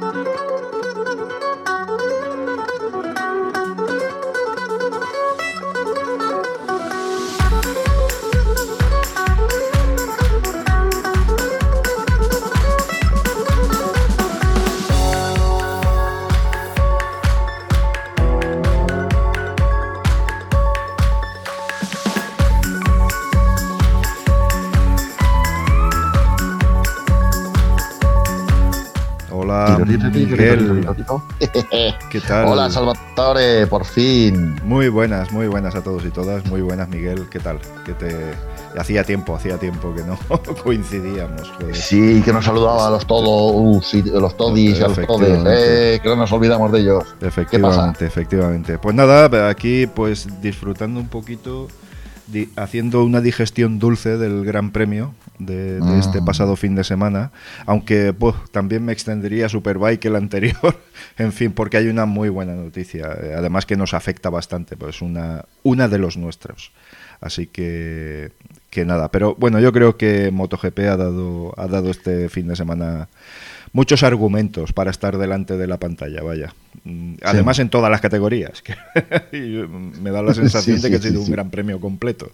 Música ¿Qué tal? Hola, Salvatore, por fin. Muy buenas, muy buenas a todos y todas. Muy buenas, Miguel. ¿Qué tal? Que te hacía tiempo, hacía tiempo que no coincidíamos. Sí, que nos saludaba a los todos, los todis, a los todes, eh, que no nos olvidamos de ellos. Efectivamente, efectivamente. Pues nada, aquí pues disfrutando un poquito haciendo una digestión dulce del Gran Premio de, este mm. pasado fin de semana, aunque pues, también me extendería a Superbike el anterior, en fin, porque hay una muy buena noticia, eh, además que nos afecta bastante, pues una, una de los nuestros. Así que, que nada, pero bueno, yo creo que MotoGP ha dado, ha dado este fin de semana muchos argumentos para estar delante de la pantalla, vaya. Mm, además en todas las categorías. me da la sensación de que ha sido un gran premio completo.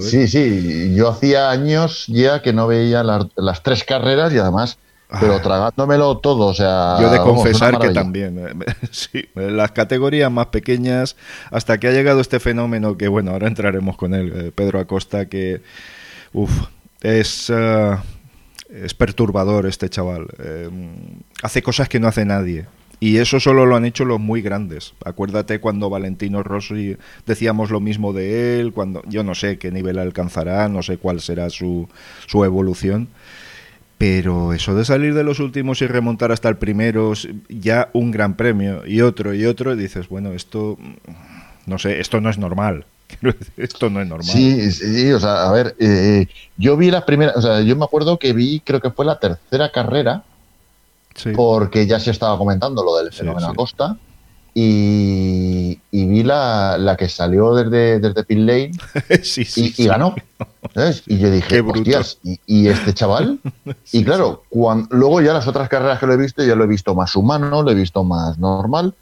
Sí, sí. Yo hacía años ya que no veía las, tres carreras y además pero ah. tragándomelo todo, o sea... Yo de confesar que también, eh, sí, las categorías más pequeñas, hasta que ha llegado este fenómeno que, bueno, ahora entraremos con él, eh, Pedro Acosta, que, uff, es... Ah, es perturbador este chaval. Eh, hace cosas que no hace nadie. Y eso solo lo han hecho los muy grandes. Acuérdate cuando Valentino Rossi decíamos lo mismo de él, cuando yo no sé qué nivel alcanzará, no sé cuál será su, su evolución. Pero eso de salir de los últimos y remontar hasta el primero, ya un gran premio y otro y otro, dices, bueno, esto, no sé, esto no es normal. Esto no es normal. Sí, sí, o sea, a ver, eh, yo vi las primeras, o sea, yo me acuerdo que vi, creo que fue la tercera carrera, porque ya se estaba comentando lo del fenómeno Acosta, y, vi la, que salió desde, desde Pit Lane y, ganó. Y yo dije, hostias, ¿y, este chaval? y claro, cuando, luego ya las otras carreras que lo he visto, ya lo he visto más humano, lo he visto más normal,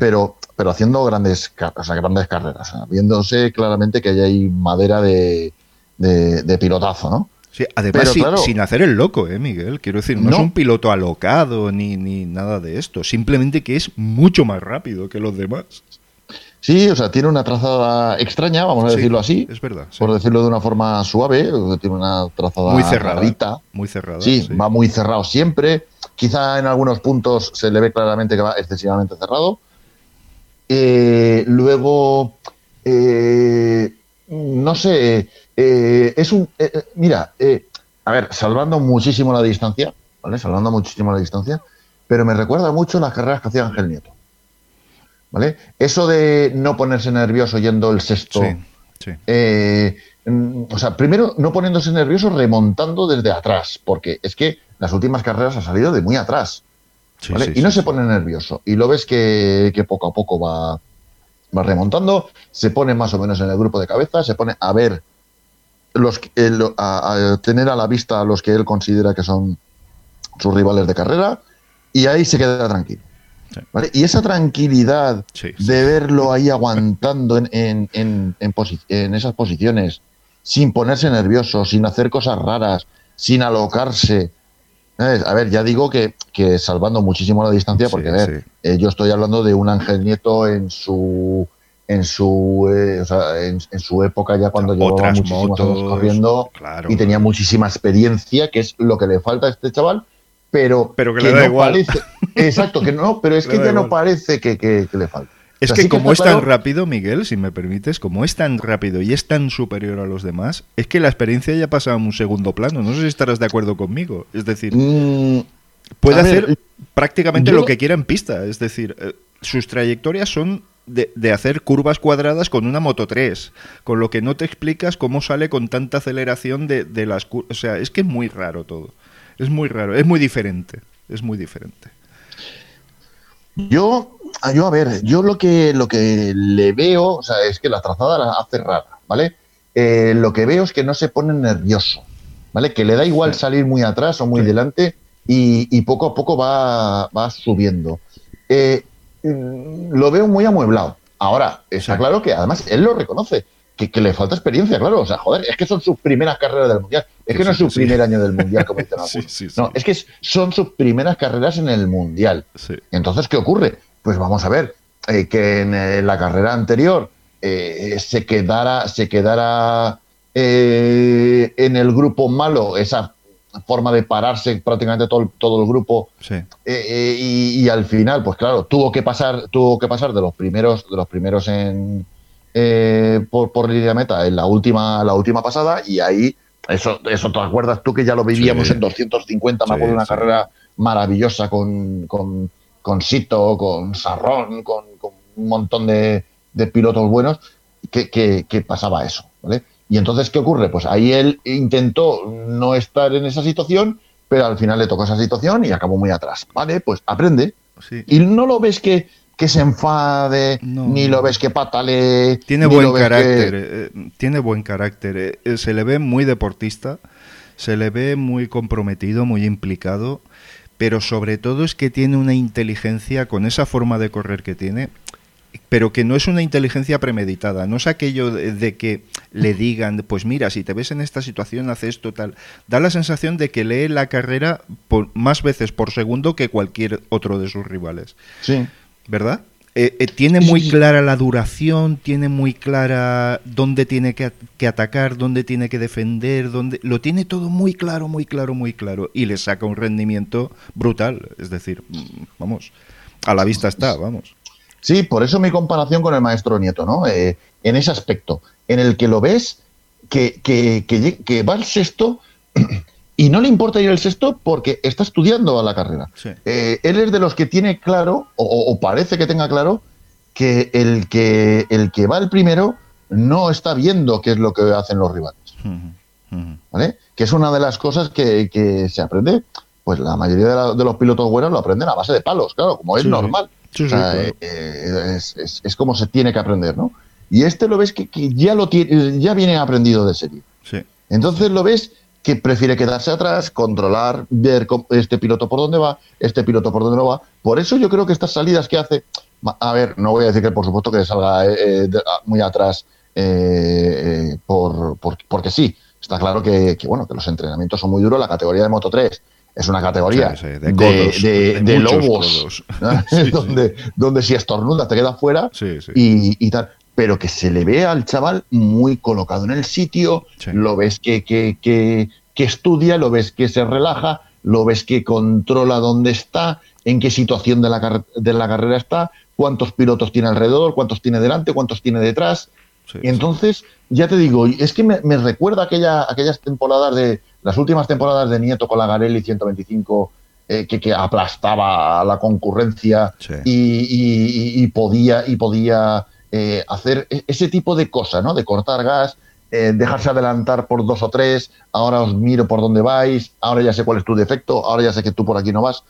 pero pero haciendo grandes, o sea, grandes carreras, viéndose claramente que hay madera de, de, pilotazo, ¿no? Sí, además sin, hacer el loco, ¿eh, Miguel? Quiero decir, no, es un piloto alocado ni, ni nada de esto, simplemente que es mucho más rápido que los demás. Sí, o sea, tiene una trazada extraña, vamos a decirlo así. Es verdad. Por decirlo de una forma suave, tiene una trazada muy cerrada. Muy cerrada. Sí, va muy cerrado siempre. Quizá en algunos puntos se le ve claramente que va excesivamente cerrado. Eh, luego, eh, no sé, eh, es un... mira, a ver, salvando muchísimo la distancia, ¿vale? Salvando muchísimo la distancia, pero me recuerda mucho las carreras que hacía Ángel Nieto. ¿Vale? Eso de no ponerse nervioso yendo el sexto. Mm, o sea, primero no poniéndose nervioso remontando desde atrás, porque es que las últimas carreras ha salido de muy atrás y no se pone nervioso. Y lo ves que, poco a poco va, va, remontando, se pone más o menos en el grupo de cabeza, se pone a ver, los, a, tener a la vista a los que él considera que son sus rivales de carrera, y ahí se queda tranquilo. Y esa tranquilidad de verlo ahí aguantando en, en, en, en, esas posiciones, sin ponerse nervioso, sin hacer cosas raras, sin alocarse, a ver, ya digo que, que salvando muchísimo la distancia, porque a ver, eh, yo estoy hablando de un Ángel Nieto en su en su eh, o sea, en, su época ya cuando llevaba muchísimos años corriendo y tenía muchísima experiencia, que es lo que le falta a este chaval, pero, pero que, le da igual. Parece, exacto, que no, pero es que ya no parece que, que le falta. Es que como es tan rápido, Miguel, si me permites, como es tan rápido y es tan superior a los demás, es que la experiencia ya pasa a un segundo plano. No sé si estarás de acuerdo conmigo. Es decir, mm, puede hacer prácticamente lo que quiera en pista. Es decir, eh, sus trayectorias son de, hacer curvas cuadradas con una Moto 3, con lo que no te explicas cómo sale con tanta aceleración de, de las curvas. O sea, es que es muy raro todo. Es muy raro, es muy diferente. Es muy diferente. Yo Ah, yo, a ver, yo lo que, lo que le veo, o sea, es que la trazada la hace rara, ¿vale? Eh, lo que veo es que no se pone nervioso, ¿vale? Que le da igual salir muy atrás o muy delante, y, poco a poco va, va subiendo. Eh, lo veo muy amueblado. Ahora, está claro que además él lo reconoce, que, le falta experiencia, claro. O sea, joder, es que son sus primeras carreras del Mundial. Es que no es su primer año del Mundial, como dicen No, es que son sus primeras carreras en el Mundial. Entonces, ¿qué ocurre? Pues vamos a ver, eh, que en eh, la carrera anterior eh, se quedara, se quedara en el grupo malo esa forma de pararse prácticamente todo, todo el grupo. Y, al final pues claro tuvo que pasar tuvo que pasar de los primeros de los primeros en por, por línea meta en la última la última pasada y ahí eso eso te acuerdas tú que ya lo vivíamos en 250 me acuerdo de una carrera maravillosa con, con, con Sito con Sarrón con un montón de, pilotos buenos, que, pasaba eso, ¿vale? Y entonces, ¿qué ocurre? Pues ahí él intentó no estar en esa situación, pero al final le tocó esa situación y acabó muy atrás, ¿vale? Pues aprende. Y no lo ves que, que se enfade, ni lo ves que patale. Tiene buen carácter, eh, tiene buen carácter. Eh, se le ve muy deportista, se le ve muy comprometido, muy implicado, pero sobre todo es que tiene una inteligencia con esa forma de correr que tiene pero que no es una inteligencia premeditada, no es aquello de, que le digan, pues mira, si te ves en esta situación, hace esto, tal. Da la sensación de que lee la carrera por, más veces por segundo que cualquier otro de sus rivales. Sí. ¿Verdad? Eh, eh, tiene muy clara la duración, tiene muy clara dónde tiene que, que, atacar, dónde tiene que defender, dónde lo tiene todo muy claro, muy claro, muy claro y le saca un rendimiento brutal, es decir, mm, vamos, a la vista está, vamos. Sí, por eso mi comparación con el maestro Nieto, ¿no? Eh, en ese aspecto, en el que lo ves que, que, que, va al sexto y no le importa ir al sexto porque está estudiando a la carrera. Eh, él es de los que tiene claro, o, parece que tenga claro, que el, que el que va el primero no está viendo qué es lo que hacen los rivales. ¿Vale? Que es una de las cosas que, se aprende. Pues la mayoría de, los pilotos buenos lo aprenden a base de palos, claro, como es normal. Eh, eh, es, como se tiene que aprender, ¿no? Y este lo ves que, ya lo tiene, ya viene aprendido de serie. Entonces lo ves que prefiere quedarse atrás, controlar, ver este piloto por dónde va, este piloto por dónde no va. Por eso yo creo que estas salidas que hace, a ver, no voy a decir que por supuesto que salga eh, muy atrás por, porque sí. Está claro que, que, bueno que los entrenamientos son muy duros. La categoría de Moto 3 es una categoría de, lobos, donde, donde si estornuda te queda fuera y, tal. Pero que se le ve al chaval muy colocado en el sitio, lo ves que, que, que, estudia, lo ves que se relaja, lo ves que controla dónde está, en qué situación de la, de la carrera está, cuántos pilotos tiene alrededor, cuántos tiene delante, cuántos tiene detrás. y entonces, ya te digo, es que me, me recuerda aquella, aquellas temporadas de, las últimas temporadas de Nieto con la Garelli 125, eh, que, aplastaba a la concurrencia y, podía, y podía eh, hacer e-, ese tipo de cosas, ¿no? De cortar gas, eh, dejarse adelantar por dos o tres, ahora os miro por dónde vais, ahora ya sé cuál es tu defecto, ahora ya sé que tú por aquí no vas.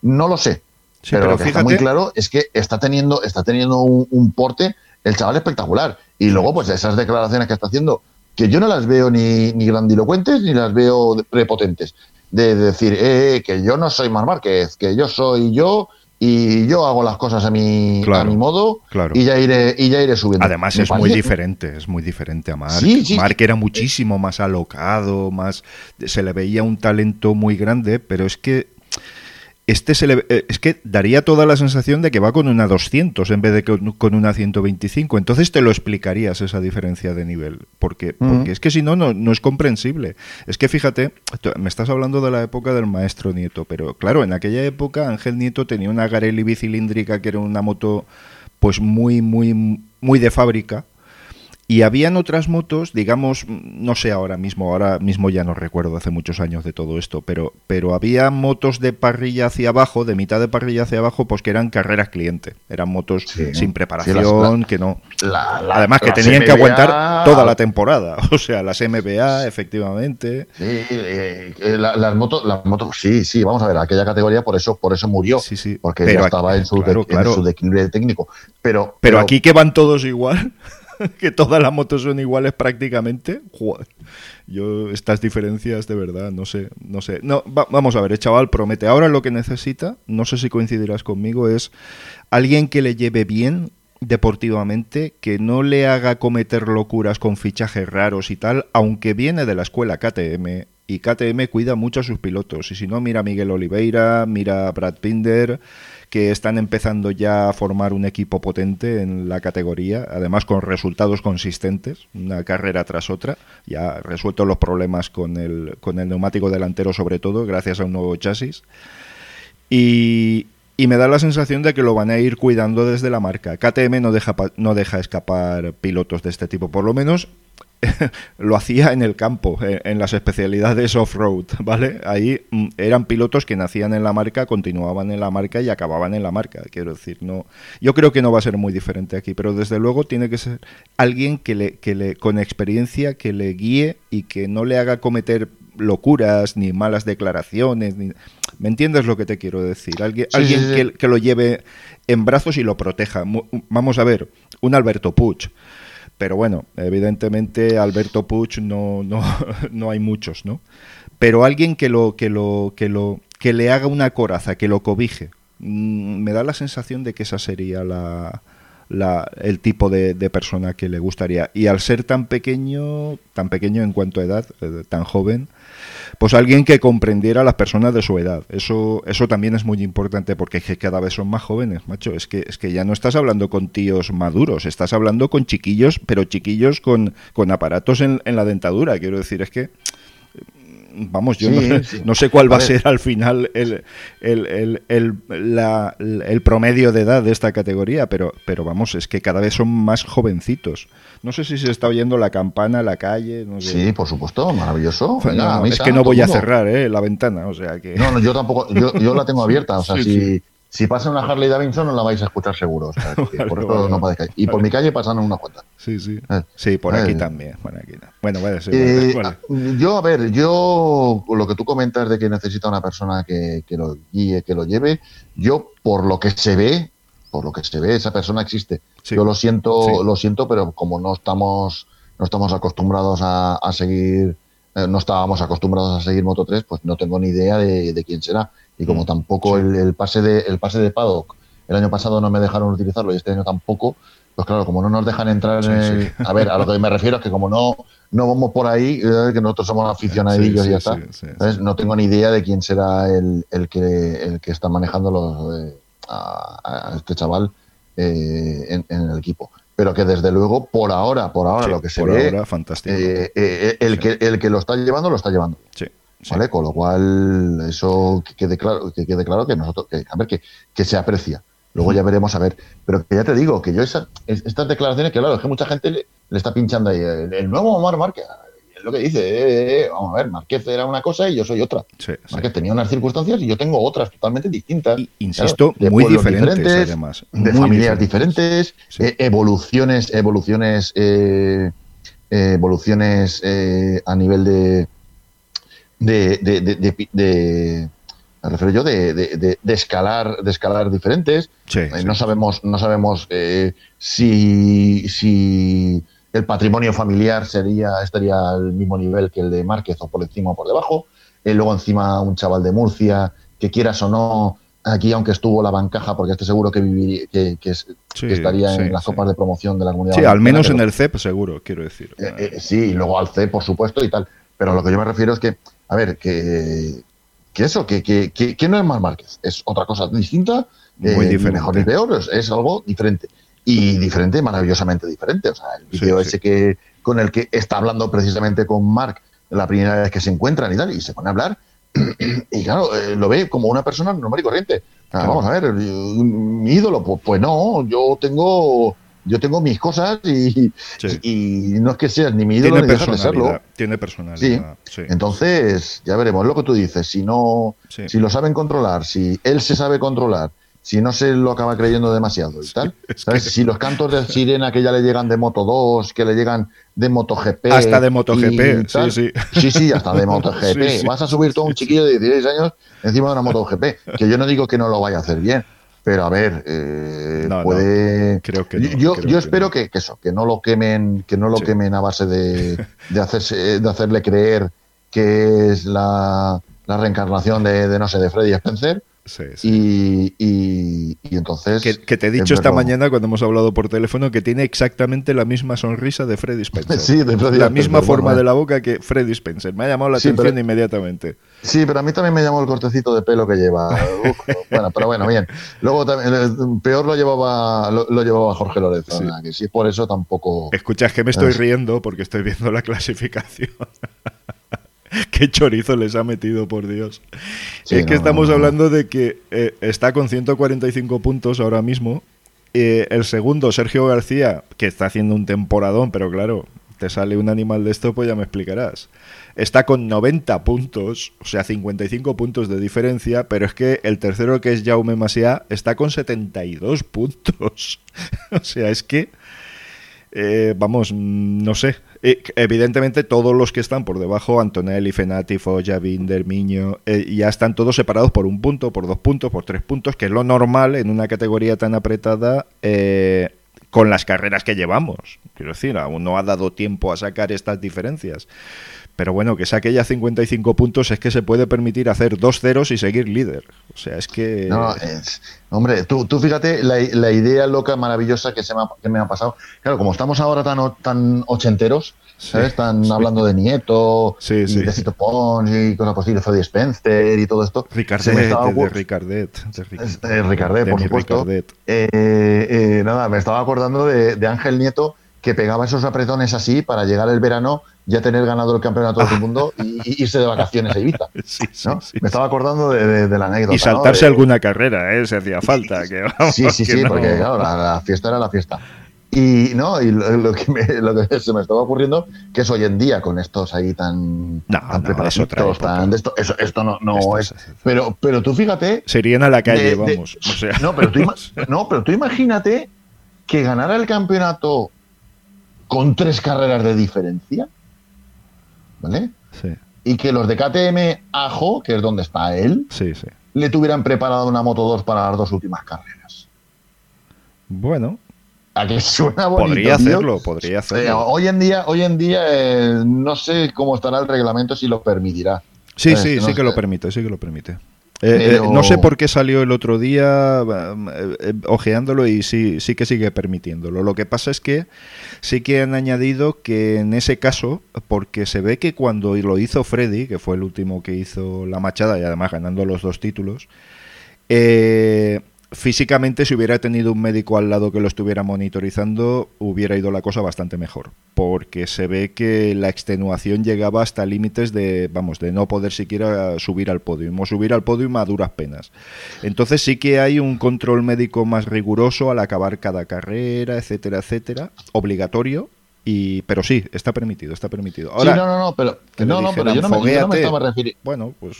No lo sé. pero, lo que está muy claro es que está teniendo, está teniendo un, un porte el chaval espectacular. Y luego, pues esas declaraciones que está haciendo que yo no las veo ni, ni grandilocuentes ni las veo prepotentes. De, decir, eh, eh, que yo no soy Mar Márquez, que yo soy yo y yo hago las cosas a mi, a mi modo y ya iré y ya iré subiendo. Además es muy diferente, es muy diferente a Mark. Sí, Mark era muchísimo más alocado, más se le veía un talento muy grande, pero es que este se le, eh, es que daría toda la sensación de que va con una 200 en vez de con una 125. Entonces te lo explicarías esa diferencia de nivel. Porque, porque es que si no, no es comprensible. Es que fíjate, me estás hablando de la época del maestro Nieto, pero claro, en aquella época Ángel Nieto tenía una Garelli bicilíndrica que era una moto pues muy, muy, muy de fábrica y habían otras motos, digamos, no sé ahora mismo, ahora mismo ya no recuerdo hace muchos años de todo esto, pero, pero había motos de parrilla hacia abajo, de mitad de parrilla hacia abajo, pues que eran carreras cliente. Eran motos sin preparación, que no. Además que tenían que aguantar toda la temporada. O sea, las MBA, efectivamente. Sí, eh, eh, las motos, las motos, sí, sí, vamos a ver, aquella categoría por eso, por eso murió. Sí, sí. Porque ya estaba en, su en su declive técnico. Pero, pero, aquí que van todos igual. que todas las motos son iguales prácticamente. yo estas diferencias de verdad, no sé, no sé. No, vamos a ver, el chaval promete. Ahora lo que necesita, no sé si coincidirás conmigo, es alguien que le lleve bien deportivamente, que no le haga cometer locuras con fichajes raros y tal, aunque viene de la escuela KTM y KTM cuida mucho a sus pilotos. Y si no, mira a Miguel Oliveira, mira a Brad Pinder, que están empezando ya a formar un equipo potente en la categoría, además con resultados consistentes, una carrera tras otra. Ya resuelto los problemas con el, con el neumático delantero, sobre todo, gracias a un nuevo chasis. Y, y me da la sensación de que lo van a ir cuidando desde la marca. KTM no deja, no deja escapar pilotos de este tipo, por lo menos lo hacía en el campo, en, las especialidades off-road, ¿vale? Ahí mm, eran pilotos que nacían en la marca, continuaban en la marca y acababan en la marca, quiero decir, no yo creo que no va a ser muy diferente aquí, pero desde luego tiene que ser alguien que le, que le con experiencia que le guíe y que no le haga cometer locuras ni malas declaraciones, ni... ¿me entiendes lo que te quiero decir? Alguien, alguien Que, que, lo lleve en brazos y lo proteja. Vamos a ver, un Alberto Puig pero bueno, evidentemente Alberto Puig no, no, no hay muchos, ¿no? Pero alguien que lo, que lo, que lo, que le haga una coraza, que lo cobije. Mm, me da la sensación de que esa sería la, la, el tipo de, de, persona que le gustaría. Y al ser tan pequeño, tan pequeño en cuanto a edad, eh, tan joven, pues alguien que comprendiera a las personas de su edad. Eso, eso también es muy importante porque es que cada vez son más jóvenes, macho. Es que, es que ya no estás hablando con tíos maduros, estás hablando con chiquillos, pero chiquillos con, con aparatos en, en la dentadura. Quiero decir, es que vamos, yo no, sé cuál va a, ser al final el, el, el, el, promedio de edad de esta categoría, pero, pero vamos, es que cada vez son más jovencitos. No sé si se está oyendo la campana, la calle. No Sí, por supuesto, maravilloso. es que no voy a cerrar ¿eh? la ventana, o sea que. No, no, yo tampoco, yo, yo la tengo abierta, o sea, si, si pasa una Harley Davidson no la vais a escuchar seguro. O sea, por eso no podéis caer. Y por mi calle pasan una cuantas. Sí, sí. Eh. Sí, por aquí eh. también. Por aquí. Bueno, vale, sí, eh, Yo, a ver, yo lo que tú comentas de que necesita una persona que, que, lo guíe, que lo lleve, yo por lo que se ve, por lo que se ve, esa persona existe. Yo lo siento, lo siento, pero como no estamos, no estamos acostumbrados a, a seguir, no estábamos acostumbrados a seguir Moto 3, pues no tengo ni idea de, de quién será y como mm, tampoco el, pase de, el pase de paddock el año pasado no me dejaron utilizarlo y este año tampoco, pues claro, como no nos dejan entrar en el... A ver, a lo que me refiero es que como no, no vamos por ahí, eh, que nosotros somos aficionadillos y ya está, entonces no tengo ni idea de quién será el, el, que, el que está manejando los, eh, a, este chaval eh, en, el equipo. Pero que desde luego, por ahora, por ahora, lo que se ve, fantástico. el, que, el que lo está llevando, lo está llevando. Sí. ¿Vale? Con lo cual, eso que quede claro, que quede claro que nosotros, que, a ver, que, que se aprecia. Luego ya veremos a ver. Pero que ya te digo, que yo esa, estas declaraciones, que claro, es que mucha gente le, está pinchando ahí. El, nuevo Omar Márquez, es lo que dice, eh, eh, vamos a ver, Márquez era una cosa y yo soy otra. Sí, Márquez tenía unas circunstancias y yo tengo otras totalmente distintas. insisto, muy diferentes, además. de familias diferentes, eh, evoluciones, evoluciones, evoluciones a nivel de de, de, de, de me refiero yo de, de, de, escalar de escalar diferentes. Eh, no sabemos no sabemos eh, si, si el patrimonio familiar sería estaría al mismo nivel que el de Márquez o por encima o por debajo. Eh, luego encima un chaval de Murcia que quieras o no aquí aunque estuvo la bancaja porque estoy seguro que viviría que, que, estaría en las copas de promoción de la comunidad sí al menos en el CEP seguro quiero decir. Sí y luego al CEP por supuesto y tal. Pero lo que yo me refiero es que a ver, que, que eso, que, que, que, no es más Márquez, es otra cosa distinta, Muy eh, mejor ni peor, es, algo diferente. Y diferente, maravillosamente diferente. O sea, el vídeo ese que con el que está hablando precisamente con Mark la primera vez que se encuentran y tal, y se pone a hablar, y claro, eh, lo ve como una persona normal y corriente. Vamos a ver, mi ídolo, pues, pues no, yo tengo yo tengo mis cosas y, y, no es que seas ni mi ídolo ni de serlo. Tiene personalidad. Sí. Entonces, ya veremos lo que tú dices. Si no, si lo saben controlar, si él se sabe controlar, si no se lo acaba creyendo demasiado y tal. Si los cantos de sirena que ya le llegan de Moto 2, que le llegan de MotoGP. Hasta de MotoGP, sí, sí. Sí, sí, hasta de MotoGP. Vas a subir todo un chiquillo de 16 años encima de una MotoGP. Que yo no digo que no lo vaya a hacer bien, pero a ver, eh, puede. creo que yo, yo espero que, eso, que no lo quemen, que no lo quemen a base de, de, hacerse, de hacerle creer que es la, la reencarnación de, de, no sé, de Freddy Spencer y, y, entonces. Que, te he dicho esta mañana cuando hemos hablado por teléfono que tiene exactamente la misma sonrisa de Freddy Spencer. Sí, de La misma forma de la boca que Freddy Spencer. Me ha llamado la atención inmediatamente. Sí, pero a mí también me llamó el cortecito de pelo que lleva. bueno, pero bueno, bien. Luego también, peor lo llevaba lo, llevaba Jorge Lorenzo. Que si es por eso tampoco. Escucha, es que me estoy riendo porque estoy viendo la clasificación. qué chorizo les ha metido, por Dios. es que estamos hablando de que eh, está con 145 puntos ahora mismo. Eh, el segundo, Sergio García, que está haciendo un temporadón, pero claro, te sale un animal de esto, pues ya me explicarás. Está con 90 puntos, o sea, 55 puntos de diferencia, pero es que el tercero, que es Jaume Masia, está con 72 puntos. o sea, es que, eh, vamos, no sé, evidentemente todos los que están por debajo, Antonelli, Fenati, Foggia, Binder, Miño, eh, ya están todos separados por un punto, por dos puntos, por tres puntos, que es lo normal en una categoría tan apretada eh, con las carreras que llevamos. Quiero decir, aún no ha dado tiempo a sacar estas diferencias. Pero bueno, que saque ya 55 puntos es que se puede permitir hacer dos ceros y seguir líder. O sea, es que... No, hombre, tú, tú fíjate la, la, idea loca, maravillosa que, se me ha, que me ha pasado. Claro, como estamos ahora tan, tan ochenteros, ¿sabes? Están hablando de Nieto, y de Cito Pons y cosas posible, Freddy Spencer y todo esto. Ricardet, de, Ricardet. De Ricardet, por supuesto. Eh, eh, nada, me estaba acordando de, de Ángel Nieto que pegaba esos apretones así para llegar el verano ya tener ganado el campeonato del mundo y, irse de vacaciones a Ibiza. Me estaba acordando de, la anécdota. Y saltarse alguna carrera, ¿eh? si hacía falta. Que, sí, sí, sí, porque la, fiesta era la fiesta. Y no, y lo, que se me estaba ocurriendo, que es hoy en día con estos ahí tan, preparados, tan esto, eso, esto no, no es. Pero, pero tú fíjate. Serían a la calle, vamos. no, pero tú, no, pero tú imagínate que ganara el campeonato con tres carreras de diferencia, ¿vale? Sí. Y que los de KTM Ajo, que es donde está él, sí, sí. le tuvieran preparado una Moto 2 para las dos últimas carreras. Bueno. A que suena bonito, Podría hacerlo, podría hacerlo. hoy en día, hoy en día eh, no sé cómo estará el reglamento si lo permitirá. Sí, sí, sí que lo permite, sí que lo permite. Eh, eh, no sé por qué salió el otro día eh, ojeándolo y sí, sí que sigue permitiéndolo. Lo que pasa es que sí que han añadido que en ese caso, porque se ve que cuando lo hizo Freddy, que fue el último que hizo la machada y además ganando los dos títulos, eh, físicamente si hubiera tenido un médico al lado que lo estuviera monitorizando, hubiera ido la cosa bastante mejor, porque se ve que la extenuación llegaba hasta límites de, vamos, de no poder siquiera subir al podio, o subir al podio a duras penas. Entonces sí que hay un control médico más riguroso al acabar cada carrera, etcétera, etcétera, obligatorio, y, pero sí, está permitido, está permitido. Ahora, sí, no, no, no, pero, no, no, pero yo no me estaba refiriendo. Bueno, pues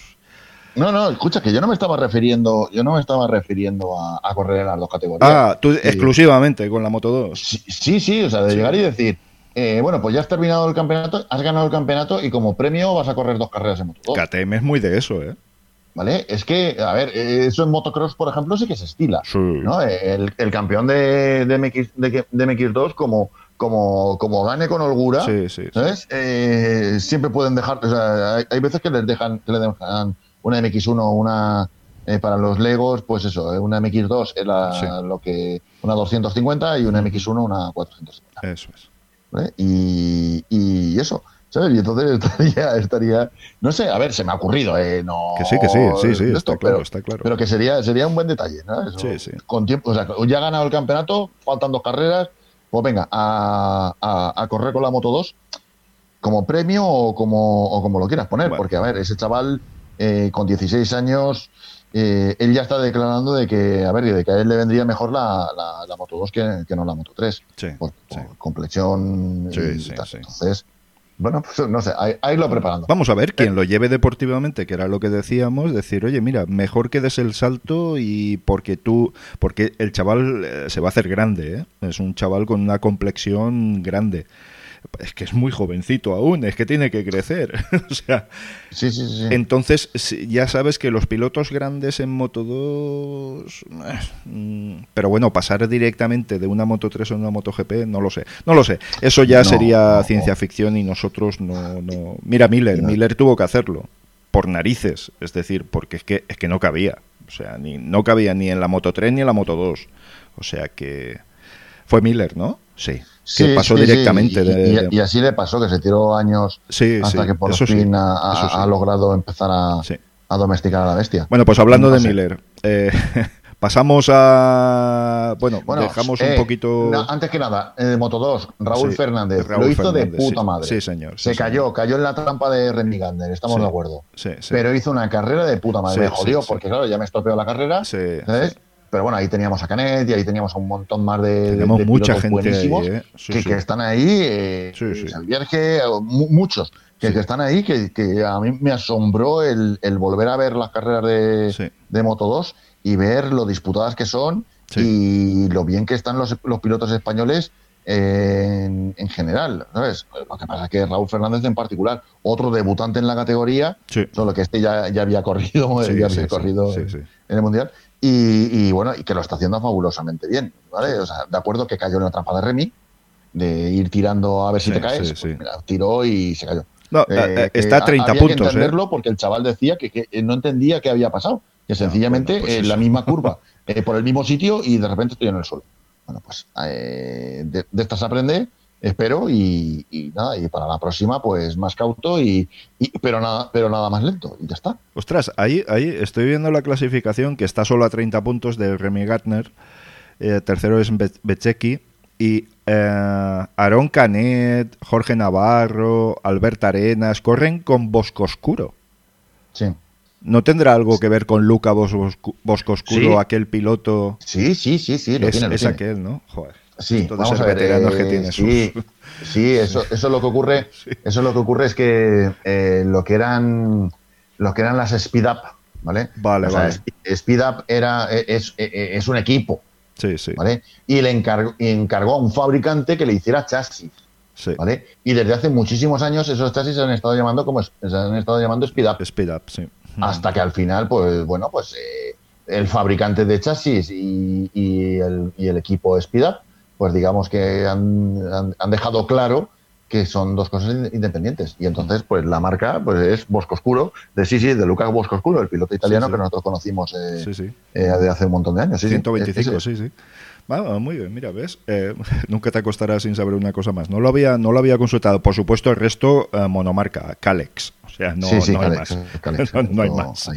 no, no, escucha, que yo no me estaba refiriendo, yo no me estaba refiriendo a, correr en las dos categorías. Ah, tú exclusivamente con la Moto 2. Sí, sí, o sea, de llegar y decir, eh, bueno, pues ya has terminado el campeonato, has ganado el campeonato y como premio vas a correr dos carreras en Moto 2. KTM es muy de eso, ¿eh? ¿Vale? Es que, a ver, eso en motocross, por ejemplo, sí que se estila. Sí. ¿no? El, campeón de, de, MX, de, MX2, como, como, como gane con holgura, sí, sí, ¿sabes? Eh, siempre pueden dejar, o sea, hay, hay, veces que les dejan, que les dejan una MX1, una eh, para los Legos, pues eso, eh, una MX2 es la, lo que una 250 y una MX1 una 450. Eso es. Y, y, eso, ¿sabes? Y entonces estaría, estaría, no sé, a ver, se me ha ocurrido, eh, no. Que sí, que sí, sí, sí, está claro, pero, está claro. Pero que sería, sería un buen detalle, ¿no? sí, sí. Con tiempo, o sea, ya ha ganado el campeonato, faltan dos carreras, pues venga, a, a, a correr con la Moto 2 como premio o como, o como lo quieras poner, porque a ver, ese chaval eh, con 16 años, eh, él ya está declarando de que, a ver, de que a él le vendría mejor la, la, Moto 2 que, que, no la Moto 3. Sí, por, complexión. Sí, Entonces, bueno, pues no sé, a, irlo preparando. Vamos a ver, quien lo lleve deportivamente, que era lo que decíamos, decir, oye, mira, mejor que des el salto y porque tú, porque el chaval eh, se va a hacer grande, ¿eh? es un chaval con una complexión grande. Es que es muy jovencito aún, es que tiene que crecer. o sea, sí, sí, sí. entonces ya sabes que los pilotos grandes en Moto 2, mm, pero bueno, pasar directamente de una Moto 3 a una Moto GP, no lo sé, no lo sé. Eso ya sería ciencia ficción y nosotros no, no. Mira Miller, Miller tuvo que hacerlo por narices, es decir, porque es que es que no cabía, o sea, ni no cabía ni en la Moto 3 ni en la Moto 2, o sea que fue Miller, ¿no? Sí. Que pasó directamente. Y, así le pasó, que se tiró años hasta que por fin ha, logrado empezar a, domesticar a la bestia. Bueno, pues hablando de Miller, eh, pasamos a. Bueno, dejamos un eh, poquito. antes que nada, de Moto 2, Raúl Fernández lo hizo de puta madre. Sí, señor. se cayó, cayó en la trampa de Remy Gardner, estamos de acuerdo. Pero hizo una carrera de puta madre. me jodió, porque claro, ya me estropeó la carrera. ¿sabes? Pero bueno, ahí teníamos a Canet y ahí teníamos a un montón más de, Tenemos mucha gente buenísimos ¿eh? que, están ahí, eh, Vierge, muchos que, están ahí, que, a mí me asombró el, volver a ver las carreras de, de Moto 2 y ver lo disputadas que son y lo bien que están los, pilotos españoles en, general, ¿sabes? Lo que pasa es que Raúl Fernández en particular, otro debutante en la categoría, solo que este ya, ya había corrido, ya había corrido en el Mundial, y, bueno, y que lo está haciendo fabulosamente bien, ¿vale? O sea, de acuerdo que cayó en la trampa de Remy, de ir tirando a ver si te caes, pues tiró y se cayó. No, eh, eh, está a 30 puntos. Que ¿eh? entenderlo porque el chaval decía que, no entendía qué había pasado, que sencillamente pues en la misma curva, por el mismo sitio y de repente estoy en el suelo. Bueno, pues de, de estas aprende espero y, nada y para la próxima pues más cauto y, pero nada pero nada más lento y ya está ostras ahí ahí estoy viendo la clasificación que está solo a 30 puntos de Remy Gartner eh, tercero es Bececki y eh, Aaron Canet Jorge Navarro Albert Arenas corren con Bosco Oscuro sí ¿No tendrá algo que ver con Luca Bosco, Oscuro, aquel piloto? Sí, sí, sí, sí. Lo es, es aquel, ¿no? Joder. Sí, vamos a ver. Eh, sí, sí, eso, eso es lo que ocurre. Eso es lo que ocurre es que eh, lo que eran lo que eran las speed up, ¿vale? Vale, vale. Speed up era es, es, un equipo. Sí, sí. ¿Vale? Y le encargó, encargó a un fabricante que le hiciera chasis. Sí. ¿Vale? Y desde hace muchísimos años esos chasis se han estado llamando como se han estado llamando speed up. Speed up, sí. Hasta que al final, pues bueno, pues eh, el fabricante de chasis y, y, el, y el equipo speed up pues digamos que han, han, dejado claro que son dos cosas independientes. Y entonces, pues la marca pues es Bosco Oscuro, de sí, sí, de Luca Bosco Oscuro, el piloto italiano que nosotros conocimos eh, eh, de hace un montón de años. 125, sí, sí. muy bien, mira, ves, eh, nunca te acostarás sin saber una cosa más. No lo había, no lo había consultado. Por supuesto, el resto monomarca, Calex. O sea, no, no hay más. no, hay más.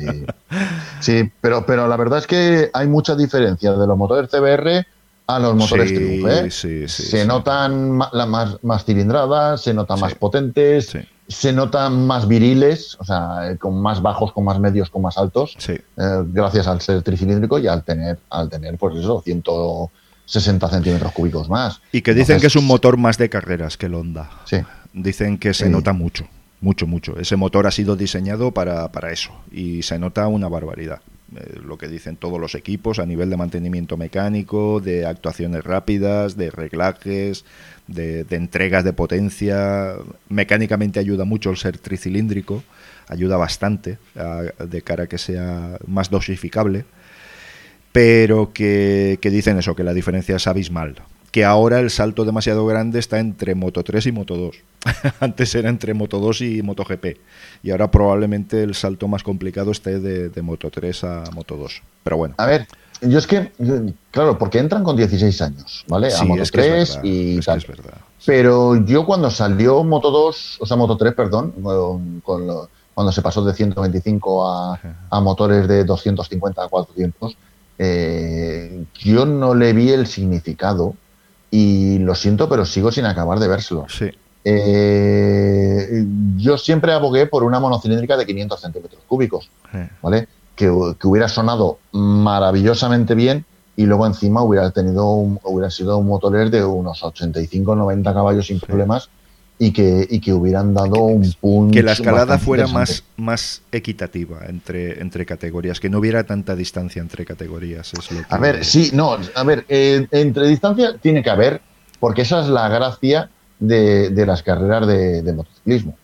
Sí, pero, pero la verdad es que hay mucha diferencia de los motores CBR a los motores ¿eh? se notan más, más cilindradas, se notan más potentes, se notan más viriles, o sea, eh, con más bajos, con más medios, con más altos, eh, gracias al ser tricilíndrico y al tener, al tener, pues eso, 160 centímetros cúbicos más. Y que dicen que es un motor más de carreras que el Honda. Sí. Dicen que se nota mucho, mucho, mucho. Ese motor ha sido diseñado para, para eso y se nota una barbaridad. Eh, lo que dicen todos los equipos a nivel de mantenimiento mecánico, de actuaciones rápidas, de reglajes, de, entregas de potencia. Mecánicamente ayuda mucho el ser tricilíndrico, ayuda bastante de cara a que sea más dosificable, pero que, que dicen eso, que la diferencia es abismal que ahora el salto demasiado grande está entre Moto 3 y Moto 2. Antes era entre Moto 2 y Moto GP. Y ahora probablemente el salto más complicado esté de, Moto 3 a Moto 2. Pero bueno. A ver, yo es que, claro, porque entran con 16 años, ¿vale? A Moto 3 y tal. Es verdad. Pero yo cuando salió Moto 2, o sea, Moto 3, perdón, cuando se pasó de 125 a, a motores de 250 a 4 tiempos, eh, yo no le vi el significado y lo siento, pero sigo sin acabar de vérselo. Sí. Eh, yo siempre abogué por una monocilíndrica de 500 centímetros cúbicos, ¿vale? Que, hubiera sonado maravillosamente bien y luego encima hubiera tenido hubiera sido un motor de unos 85-90 caballos sin problemas y que, y que hubieran dado un punto. Que la escalada fuera más, más equitativa entre, entre categorías, que no hubiera tanta distancia entre categorías. Es lo A ver, sí, no, a ver, eh, entre distancia tiene que haber, porque esa es la gracia de, de las carreras de, de, motociclismo.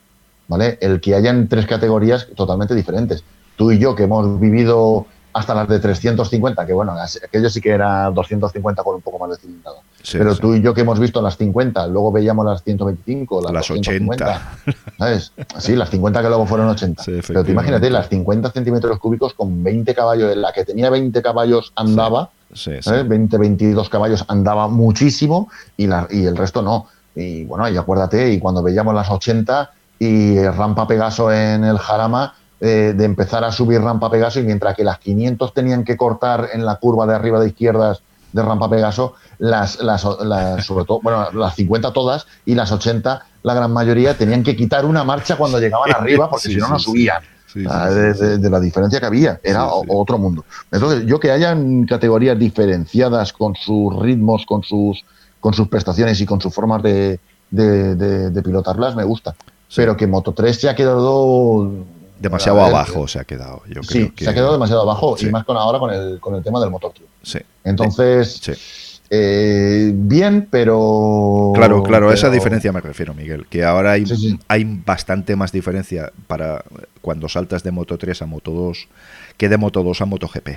¿Vale? El que hayan tres categorías totalmente diferentes. Tú y yo, que hemos vivido hasta las de 350, que bueno, aquello sí que era 250 con un poco más de cilindrada. Pero tú y yo que hemos visto las 50, luego veíamos las 125, las, las 80. ¿sabes? Sí, las 50 que luego fueron 80. Pero tú imagínate, las 50 centímetros cúbicos con 20 caballos, la que tenía 20 caballos andaba, ¿sabes? 20, 22 caballos andaba muchísimo y, la, y el resto no. Y bueno, y acuérdate, y cuando veíamos las 80 y rampa Pegaso en el Jarama, eh, de empezar a subir rampa Pegaso y mientras que las 500 tenían que cortar en la curva de arriba de izquierdas de rampa Pegaso, las, las, sobre todo, bueno, las 50 todas y las 80, la gran mayoría, tenían que quitar una marcha cuando llegaban arriba porque si no, no subían. de, la diferencia que había, era otro mundo. Entonces, yo que hayan categorías diferenciadas con sus ritmos, con sus, con sus prestaciones y con sus formas de, de pilotarlas, me gusta. Pero que Moto 3 se ha quedado demasiado abajo se ha quedado. Yo sí, se ha quedado demasiado abajo y más con ahora con el, con el tema del motor. Sí. Entonces, eh, bien, pero. Claro, claro, a esa diferencia me refiero, Miguel. Que ahora hay, hay bastante más diferencia para cuando saltas de Moto 3 a Moto 2 que de Moto 2 a Moto GP.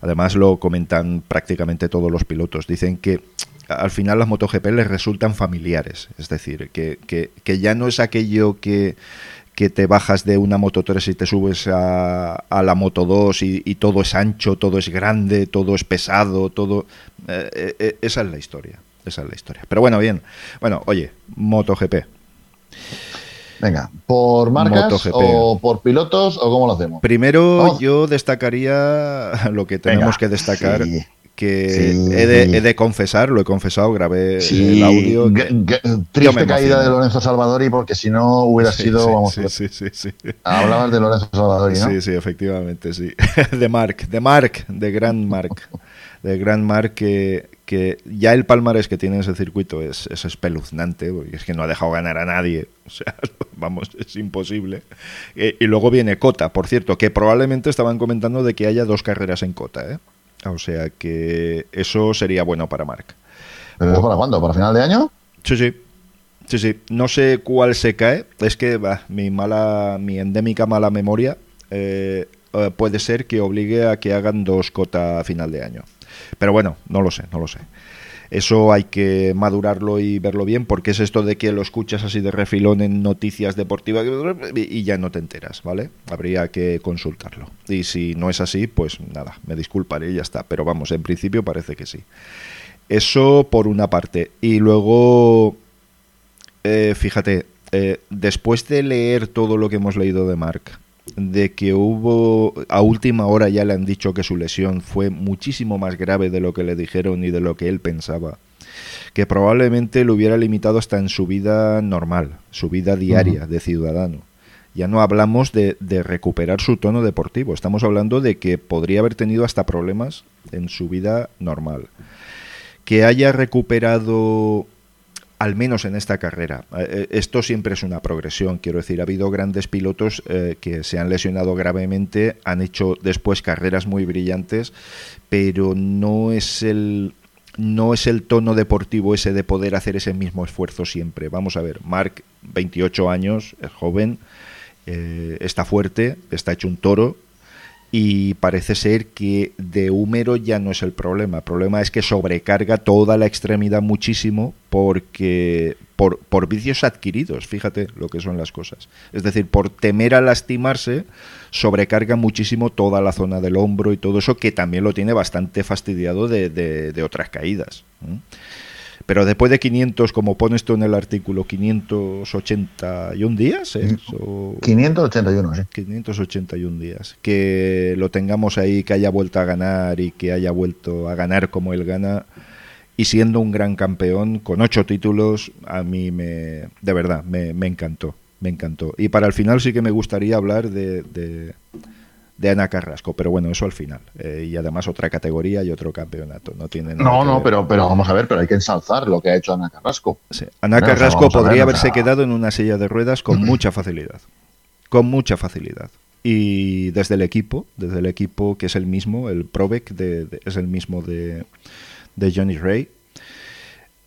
Además, lo comentan prácticamente todos los pilotos. Dicen que al final las MotoGP les resultan familiares. Es decir, que, que, que ya no es aquello que que te bajas de una Moto 3 y te subes a, la Moto 2 y, todo es ancho, todo es grande, todo es pesado, todo... Eh, eh, eh, esa es la historia, esa es la historia. Pero bueno, bien. Bueno, oye, MotoGP. Venga, ¿por marcas o por pilotos o cómo lo hacemos? Primero yo destacaría lo que tenemos que destacar que he, de, confesar, lo he confesado, grabé el audio. triste caída de Lorenzo Salvadori, porque si no hubiera sido, vamos sí, sí, sí, Hablabas de Lorenzo Salvadori, ¿no? Sí, sí, efectivamente, sí. de Mark, de Mark, de Gran Mark. De Gran Mark que, que ya el palmarés que tiene en ese circuito es, es espeluznante, porque es que no ha dejado ganar a nadie. O sea, vamos, es imposible. Eh, y luego viene Cota, por cierto, que probablemente estaban comentando de que haya dos carreras en Cota, ¿eh? O sea que eso sería bueno para Mark. ¿Pero para cuándo? ¿Para final de año? Sí, sí. Sí, sí. No sé cuál se cae. Es que mi mala, mi endémica mala memoria eh, eh, puede ser que obligue a que hagan dos cotas a final de año. Pero bueno, no lo sé, no lo sé. Eso hay que madurarlo y verlo bien, porque es esto de que lo escuchas así de refilón en noticias deportivas y ya no te enteras, ¿vale? Habría que consultarlo. Y si no es así, pues nada, me disculparé y ya está. Pero vamos, en principio parece que sí. Eso por una parte. Y luego, eh, fíjate, eh, después de leer todo lo que hemos leído de Mark, de que hubo, a última hora ya le han dicho que su lesión fue muchísimo más grave de lo que le dijeron y de lo que él pensaba, que probablemente lo hubiera limitado hasta en su vida normal, su vida diaria de ciudadano. Ya no hablamos de, de recuperar su tono deportivo, estamos hablando de que podría haber tenido hasta problemas en su vida normal. Que haya recuperado al menos en esta carrera. Eh, eh, esto siempre es una progresión, quiero decir, ha habido grandes pilotos eh, que se han lesionado gravemente, han hecho después carreras muy brillantes, pero no es el no es el tono deportivo ese de poder hacer ese mismo esfuerzo siempre. Vamos a ver, Mark, 28 años, es joven, está fuerte, está hecho un toro, y parece ser que de húmero ya no es el problema. El problema es que sobrecarga toda la extremidad muchísimo porque por, vicios adquiridos, fíjate lo que son las cosas. Es decir, por temer a lastimarse, sobrecarga muchísimo toda la zona del hombro y todo eso que también lo tiene bastante fastidiado de, de, otras caídas. Pero después de 500, como pones tú en el artículo, 581 días, ¿eh? 581, sí. 581 días. Que lo tengamos ahí, que haya vuelto a ganar y que haya vuelto a ganar como él gana. Y siendo un gran campeón, con ocho títulos, a mí me, de verdad, me, me encantó. Me encantó. Y para el final sí que me gustaría hablar de de Ana Carrasco, pero bueno, eso al final. Eh, y además otra categoría y otro campeonato. No tiene No, no, pero, pero vamos a ver, pero hay que ensalzar lo que ha hecho Ana Carrasco. Ana Carrasco podría haberse quedado en una silla de ruedas con mucha facilidad. Con mucha facilidad. Y desde el equipo, desde el equipo que es el mismo, el Probec, es el mismo de, de Johnny Ray,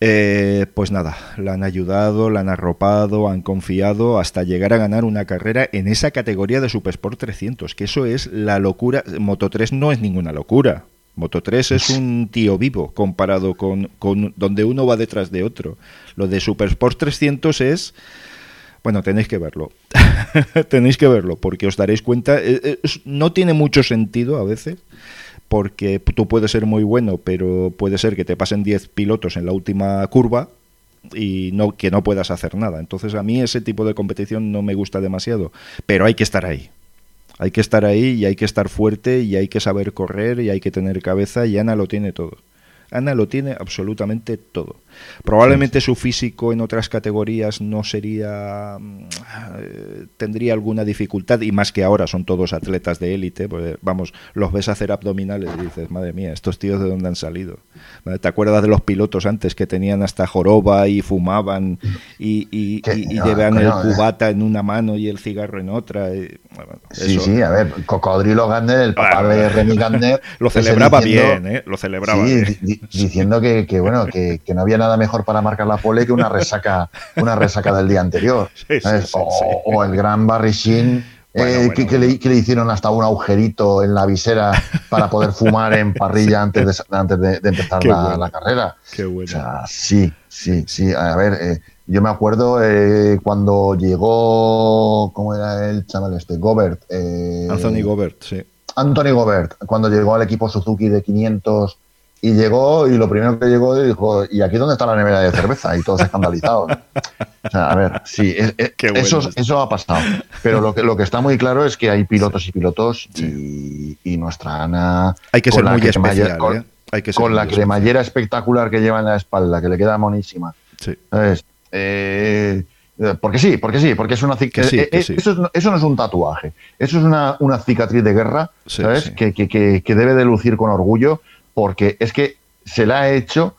Eh, pues nada, la han ayudado, la han arropado, han confiado hasta llegar a ganar una carrera en esa categoría de Super Sport 300, que eso es la locura. Moto 3 no es ninguna locura. Moto 3 es un tío vivo comparado con, con donde uno va detrás de otro. Lo de Super Sport 300 es... Bueno, tenéis que verlo. tenéis que verlo porque os daréis cuenta. Eh, no tiene mucho sentido a veces porque tú puedes ser muy bueno, pero puede ser que te pasen 10 pilotos en la última curva y no que no puedas hacer nada. Entonces a mí ese tipo de competición no me gusta demasiado, pero hay que estar ahí. Hay que estar ahí y hay que estar fuerte y hay que saber correr y hay que tener cabeza y Ana lo tiene todo. Ana lo tiene absolutamente todo. Probablemente su físico en otras categorías no sería. Mm, eh, tendría alguna dificultad, y más que ahora son todos atletas de élite, pues vamos, los ves hacer abdominales y dices, madre mía, estos tíos de dónde han salido. ¿Te acuerdas de los pilotos antes que tenían hasta joroba y fumaban y, y, llevaban el cubata en una mano y el cigarro en otra? sí, sí, a ver, Cocodrilo Gander, el papá de Remy Gander. lo celebraba bien, ¿eh? Lo celebraba bien. diciendo que, que bueno, que, que no había nada mejor para marcar la pole que una resaca, una resaca del día anterior. o, el gran Barry Sheen, eh, que, le, hicieron hasta un agujerito en la visera para poder fumar en parrilla antes de, antes de, empezar la, carrera. Qué bueno. O sea, sí, sí, sí. A ver, eh, yo me acuerdo eh, cuando llegó, ¿cómo era el chaval este? Gobert. Anthony Gobert, sí. Anthony Gobert, cuando llegó al equipo Suzuki de 500 y llegó, y lo primero que llegó dijo, ¿y aquí dónde está la nevera de cerveza? Y todos escandalizados. O sea, a ver, sí, eso, eso ha pasado. Pero lo que, lo que está muy claro es que hay pilotos y pilotos y, nuestra Ana... Hay que ser muy especial, con, ¿eh? Hay que con la cremallera espectacular que lleva en la espalda, que le queda monísima. Sí. Eh, porque sí, porque sí, porque es una cicatriz. Eh, eso, no es un tatuaje, eso es una, una cicatriz de guerra, ¿sabes? Que, que, que, debe de lucir con orgullo porque es que se la ha hecho,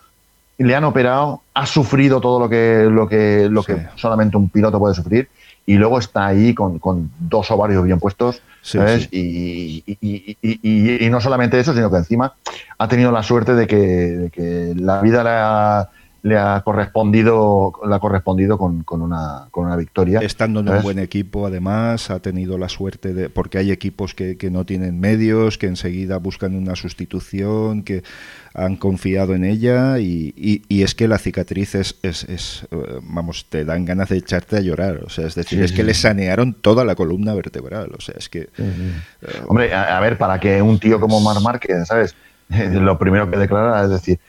le han operado, ha sufrido todo lo que, lo que, lo que solamente un piloto puede sufrir y luego está ahí con, dos ovarios bien puestos, ¿sabes? Y, y, no solamente eso, sino que encima ha tenido la suerte de que, de que la vida le ha le ha correspondido, le ha correspondido con, con, una, con una victoria. Estando en un buen equipo, además, ha tenido la suerte de. Porque hay equipos que, que, no tienen medios, que enseguida buscan una sustitución, que han confiado en ella y, y, es que la cicatriz es, es, eh, Vamos, te dan ganas de echarte a llorar. O sea, es decir, es que le sanearon toda la columna vertebral. O sea, es que. Eh, Hombre, a, ver, para que un tío como Mar Márquez, ¿sabes? lo primero que declara es decir,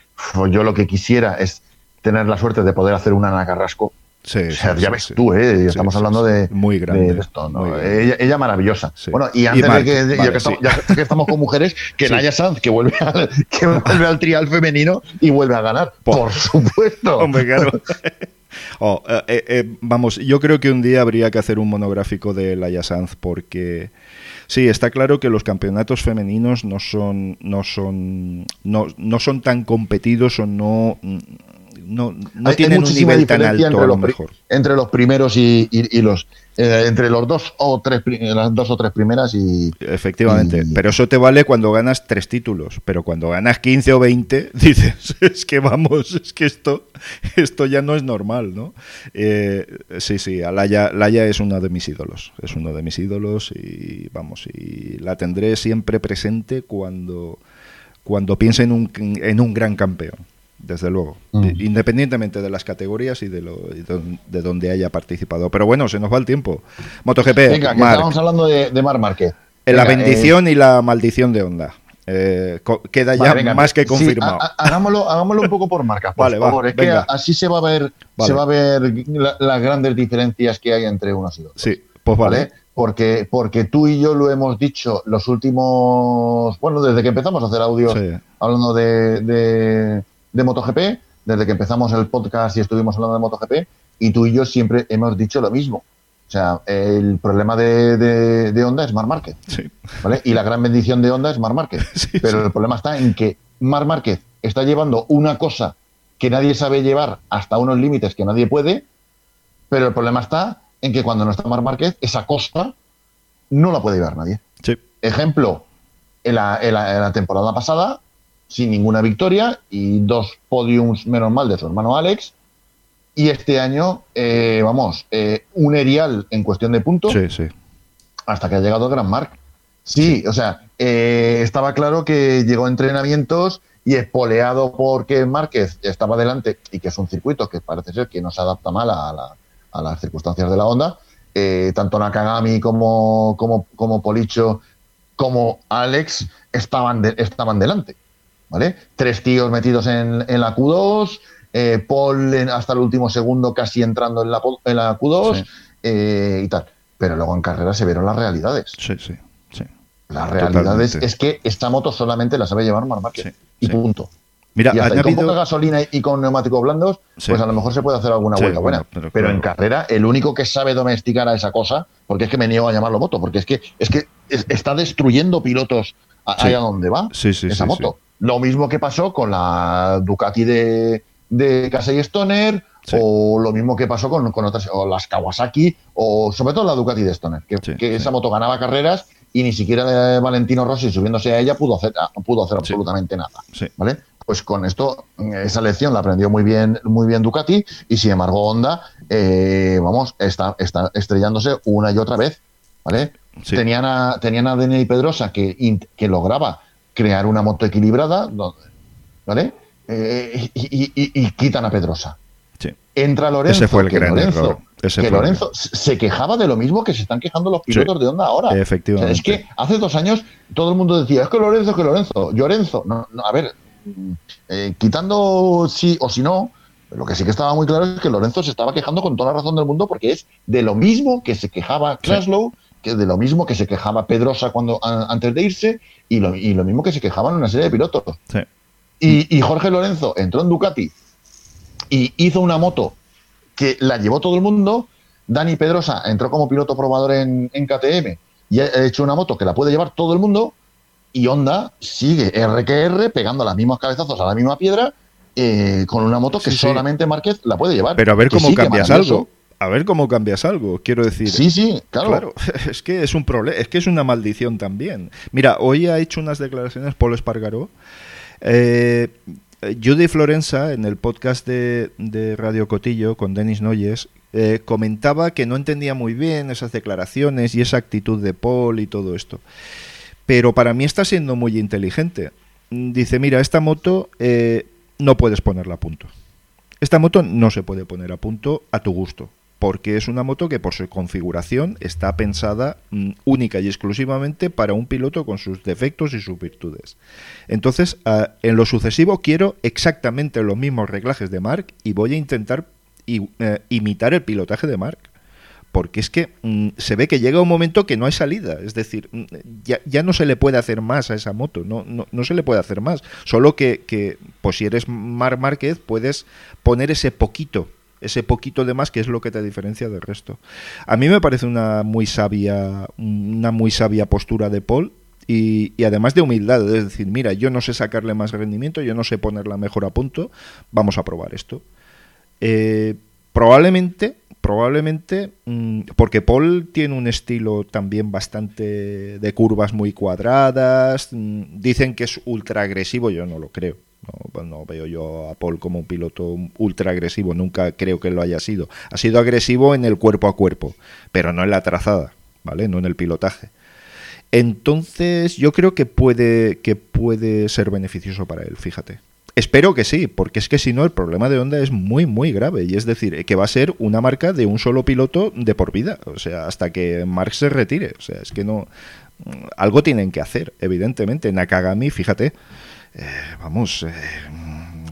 yo lo que quisiera es tener la suerte de poder hacer una Ana Carrasco. Sí, ya ves tú, ¿eh? estamos hablando de, muy grande, esto, ¿no? Ella, maravillosa. Bueno, y antes de que, ya, que estamos, con mujeres, que Naya Sanz, que vuelve, al, que vuelve al trial femenino y vuelve a ganar. Por, supuesto. Hombre, claro. Oh, eh, eh, eh, vamos, yo creo que un día habría que hacer un monográfico de Laia Sanz porque sí, está claro que los campeonatos femeninos no son no son no, no son tan competidos o no no, no tienen un nivel tan alto entre los, mejor. Entre los primeros y, los eh, entre los dos o tres las dos o tres primeras y efectivamente pero eso te vale cuando ganas tres títulos pero cuando ganas 15 o 20 dices es que vamos es que esto esto ya no es normal no eh, sí sí Alaya, Laya es uno de mis ídolos es uno de mis ídolos y vamos y la tendré siempre presente cuando cuando piense en un, en un gran campeón desde luego, independientemente de las categorías y de, lo, de donde haya participado. Pero bueno, se nos va el tiempo. MotoGP. Venga, estamos hablando de, de Mar Márquez. la bendición eh, y la maldición de Honda. Eh, queda ya más que confirmado. hagámoslo, hagámoslo un poco por marcas, por favor. es que así se va a ver, se va a ver las grandes diferencias que hay entre unos y otros. Sí, pues vale. Porque, porque tú y yo lo hemos dicho los últimos. Bueno, desde que empezamos a hacer audios hablando de de MotoGP, desde que empezamos el podcast y estuvimos hablando de MotoGP, y tú y yo siempre hemos dicho lo mismo. O sea, el problema de, de, Honda es Mar Márquez. ¿vale? Y la gran bendición de Honda es Mar Márquez. Pero el problema está en que Mar Márquez está llevando una cosa que nadie sabe llevar hasta unos límites que nadie puede, pero el problema está en que cuando no está Mar Márquez, esa cosa no la puede llevar nadie. Ejemplo, en la, en la temporada pasada sin ninguna victoria y dos podiums menos mal de su hermano Alex. Y este año, eh, vamos, eh, un erial en cuestión de puntos. Sí, sí. Hasta que ha llegado Gran Mark. Sí, o sea, eh, estaba claro que llegó a entrenamientos y espoleado porque Márquez estaba delante y que es un circuito que parece ser que no se adapta mal a, las circunstancias de la onda. tanto Nakagami como, como, como Policho como Alex estaban, estaban delante. ¿Vale? Tres tíos metidos en, la Q2, eh, Paul hasta el último segundo casi entrando en la, en la Q2 eh, y tal. Pero luego en carrera se vieron las realidades. Sí, sí, sí. Las realidades es que esta moto solamente la sabe llevar Mar y punto. Mira, y hasta con poca gasolina y con neumáticos blandos, pues a lo mejor se puede hacer alguna vuelta buena. Pero, en carrera, el único que sabe domesticar a esa cosa, porque es que me niego a llamarlo moto, porque es que es que está destruyendo pilotos allá donde va esa moto. Lo mismo que pasó con la Ducati de, de Casey Stoner, o lo mismo que pasó con, otras, o las Kawasaki, o sobre todo la Ducati de Stoner, que, esa moto ganaba carreras y ni siquiera Valentino Rossi subiéndose a ella pudo hacer, pudo hacer absolutamente nada. ¿Vale? Pues con esto, esa lección la aprendió muy bien, muy bien Ducati, y sin embargo, Honda, eh, vamos, está, está estrellándose una y otra vez. ¿Vale? Tenían a, tenían a Daniel Pedrosa que, que lograba crear una moto equilibrada, ¿vale? Eh, y, quitan a Pedrosa. Entra Lorenzo. Ese fue el que Lorenzo, que Lorenzo se quejaba de lo mismo que se están quejando los pilotos de Honda ahora. Efectivamente. es que hace dos años todo el mundo decía, es que Lorenzo, es que Lorenzo, Lorenzo. No, a ver, eh, quitando sí o si no, lo que sí que estaba muy claro es que Lorenzo se estaba quejando con toda la razón del mundo porque es de lo mismo que se quejaba Kraslow, que de lo mismo que se quejaba Pedrosa cuando antes de irse y lo, mismo que se quejaban una serie de pilotos. Y, Jorge Lorenzo entró en Ducati y hizo una moto que la llevó todo el mundo. Dani Pedrosa entró como piloto probador en, KTM y ha hecho una moto que la puede llevar todo el mundo. Y Honda sigue RQR pegando las mismas cabezazos a la misma piedra eh, con una moto que solamente Márquez la puede llevar. Pero a ver cómo cambias algo a ver cómo cambias algo, quiero decir. Sí, sí, claro. es que es un problema, es que es una maldición también. Mira, hoy ha hecho unas declaraciones Paul Espargaró. Eh, Judy Florenza, en el podcast de, Radio Cotillo con Denis Noyes, eh, comentaba que no entendía muy bien esas declaraciones y esa actitud de Paul y todo esto. Pero para mí está siendo muy inteligente. Dice, mira, esta moto eh, no puedes ponerla a punto. Esta moto no se puede poner a punto a tu gusto porque es una moto que por su configuración está pensada mm, única y exclusivamente para un piloto con sus defectos y sus virtudes. Entonces, ah, en lo sucesivo quiero exactamente los mismos reglajes de Mark y voy a intentar eh, imitar el pilotaje de Mark. Porque es que mm, se ve que llega un momento que no hay salida. Es decir, mm, ya, no se le puede hacer más a esa moto. No, se le puede hacer más. Solo que, que, pues si eres Marc Márquez, puedes poner ese poquito ese poquito de más que es lo que te diferencia del resto. A mí me parece una muy sabia, una muy sabia postura de Paul y, además de humildad, es decir, mira, yo no sé sacarle más rendimiento, yo no sé ponerla mejor a punto, vamos a probar esto. Eh, probablemente, probablemente, mm, porque Paul tiene un estilo también bastante de curvas muy cuadradas, mm, dicen que es ultra agresivo, yo no lo creo. Pues no, veo yo a Paul como un piloto ultra agresivo, nunca creo que lo haya sido. Ha sido agresivo en el cuerpo a cuerpo, pero no en la trazada, ¿vale? No en el pilotaje. Entonces, yo creo que puede, que puede ser beneficioso para él, fíjate. Espero que sí, porque es que si no, el problema de Honda es muy, muy grave. Y es decir, que va a ser una marca de un solo piloto de por vida. O sea, hasta que Marx se retire. O sea, es que no. Algo tienen que hacer, evidentemente. Nakagami, fíjate, eh, vamos, eh,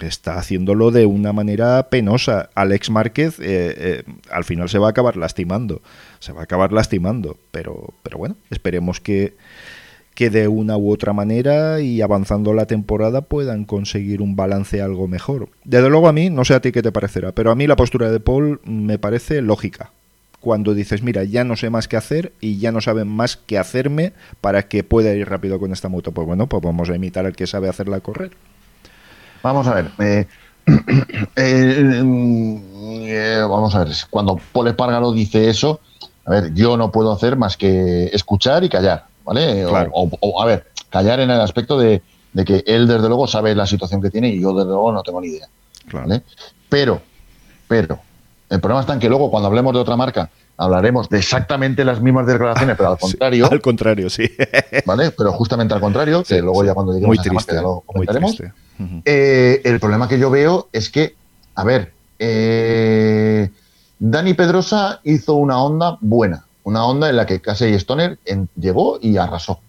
está haciéndolo de una manera penosa. Alex Márquez eh, al final se va a acabar lastimando, se va a acabar lastimando, pero, pero bueno, esperemos que, que de una u otra manera y avanzando la temporada puedan conseguir un balance algo mejor. Desde luego a mí, no sé a ti qué te parecerá, pero a mí la postura de Paul me parece lógica cuando dices, mira, ya no sé más qué hacer y ya no saben más qué hacerme para que pueda ir rápido con esta moto. Pues bueno, pues vamos a imitar al que sabe hacerla correr. Vamos a ver. Eh, eh, eh, vamos a ver. Cuando Paul Espargaro dice eso, a ver, yo no puedo hacer más que escuchar y callar, ¿vale? O, a ver, callar en el aspecto de, de que él desde luego sabe la situación que tiene y yo desde luego no tengo ni idea. Pero, pero, el problema está en que luego cuando hablemos de otra marca hablaremos de exactamente las mismas declaraciones, pero al contrario. al contrario, sí. ¿Vale? Pero justamente al contrario, que luego ya cuando lleguemos a esa marca ya lo comentaremos. Eh, el problema que yo veo es que, a ver, eh, Dani Pedrosa hizo una onda buena, una onda en la que Casey Stoner llegó y arrasó.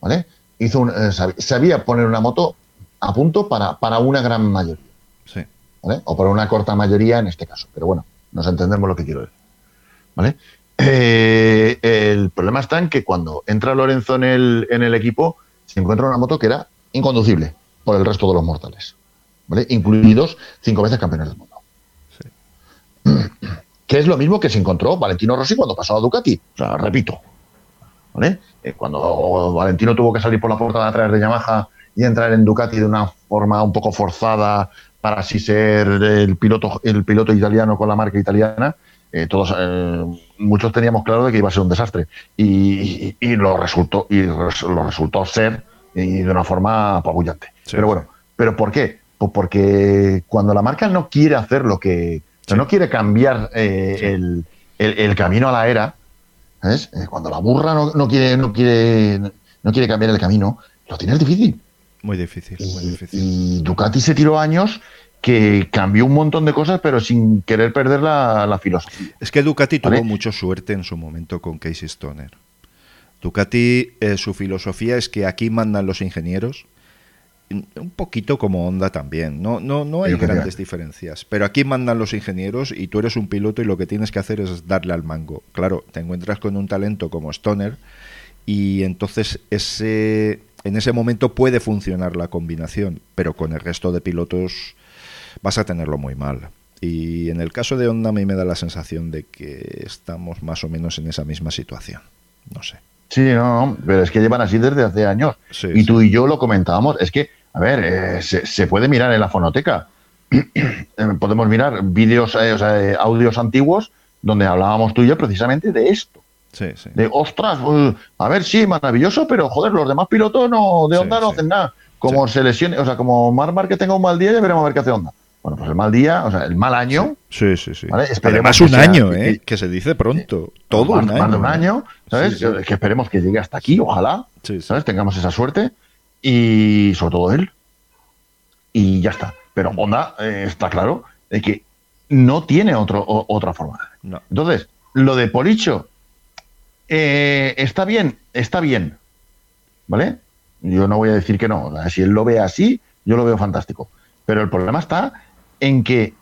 ¿Vale? Hizo eh, sabía poner una moto a punto para, para una gran mayoría. O para una corta mayoría en este caso. Pero bueno, nos entendemos lo que quiero decir. ¿Vale? Eh, el problema está en que cuando entra Lorenzo en el, en el equipo, se encuentra una moto que era inconducible por el resto de los mortales. ¿Vale? Incluidos cinco veces campeones del mundo. Que es lo mismo que se encontró Valentino Rossi cuando pasó a Ducati. O sea, repito. ¿Vale? Eh, cuando Valentino tuvo que salir por la puerta de atrás de Yamaha y entrar en Ducati de una forma un poco forzada para así ser el piloto, el piloto italiano con la marca italiana, eh, todos, eh, muchos teníamos claro de que iba a ser un desastre. Y, lo resultó, y lo resultó ser y de una forma apabullante. Pero bueno, ¿pero por qué? Pues porque cuando la marca no quiere hacer lo que, no quiere cambiar eh, el, camino a la era, ¿sabes? Cuando la burra no, quiere, no, quiere, no quiere cambiar el camino, lo tienes difícil. Muy difícil, y, difícil. Y Ducati se tiró años que cambió un montón de cosas, pero sin querer perder la, filosofía. Es que Ducati tuvo mucha suerte en su momento con Casey Stoner. Ducati, eh, su filosofía es que aquí mandan los ingenieros un poquito como Honda también. No, no, no hay grandes diferencias. Pero aquí mandan los ingenieros y tú eres un piloto y lo que tienes que hacer es darle al mango. Claro, te encuentras con un talento como Stoner y entonces ese, en ese momento puede funcionar la combinación, pero con el resto de pilotos vas a tenerlo muy mal. Y en el caso de Honda a mí me da la sensación de que estamos más o menos en esa misma situación. No sé. Sí, no, no, pero es que llevan así desde hace años. y tú y yo lo comentábamos. Es que a ver, eh, se, puede mirar en la fonoteca. Eh, podemos mirar vídeos, eh, o sea, audios antiguos donde hablábamos tú y yo precisamente de esto. Sí, sí. De, ostras, pues, a ver, sí, maravilloso, pero joder, los demás pilotos no, de Honda no hacen nada. Como se lesione, o sea, como Mar que tenga un mal día, ya veremos a ver qué hace Honda. Bueno, pues el mal día, o sea, el mal año. Sí, sí, sí. Además, un año, ¿eh? Que, se dice pronto. Todo un año. Más de un año, ¿sabes? Que esperemos que llegue hasta aquí, ojalá. ¿Sabes? Tengamos esa suerte. Y sobre todo él, y ya está. Pero Honda eh, está claro de que no tiene otro, otra forma. Entonces, lo de Policho eh, está bien, está bien. ¿Vale? Yo no voy a decir que no. Si él lo ve así, yo lo veo fantástico. Pero el problema está en que,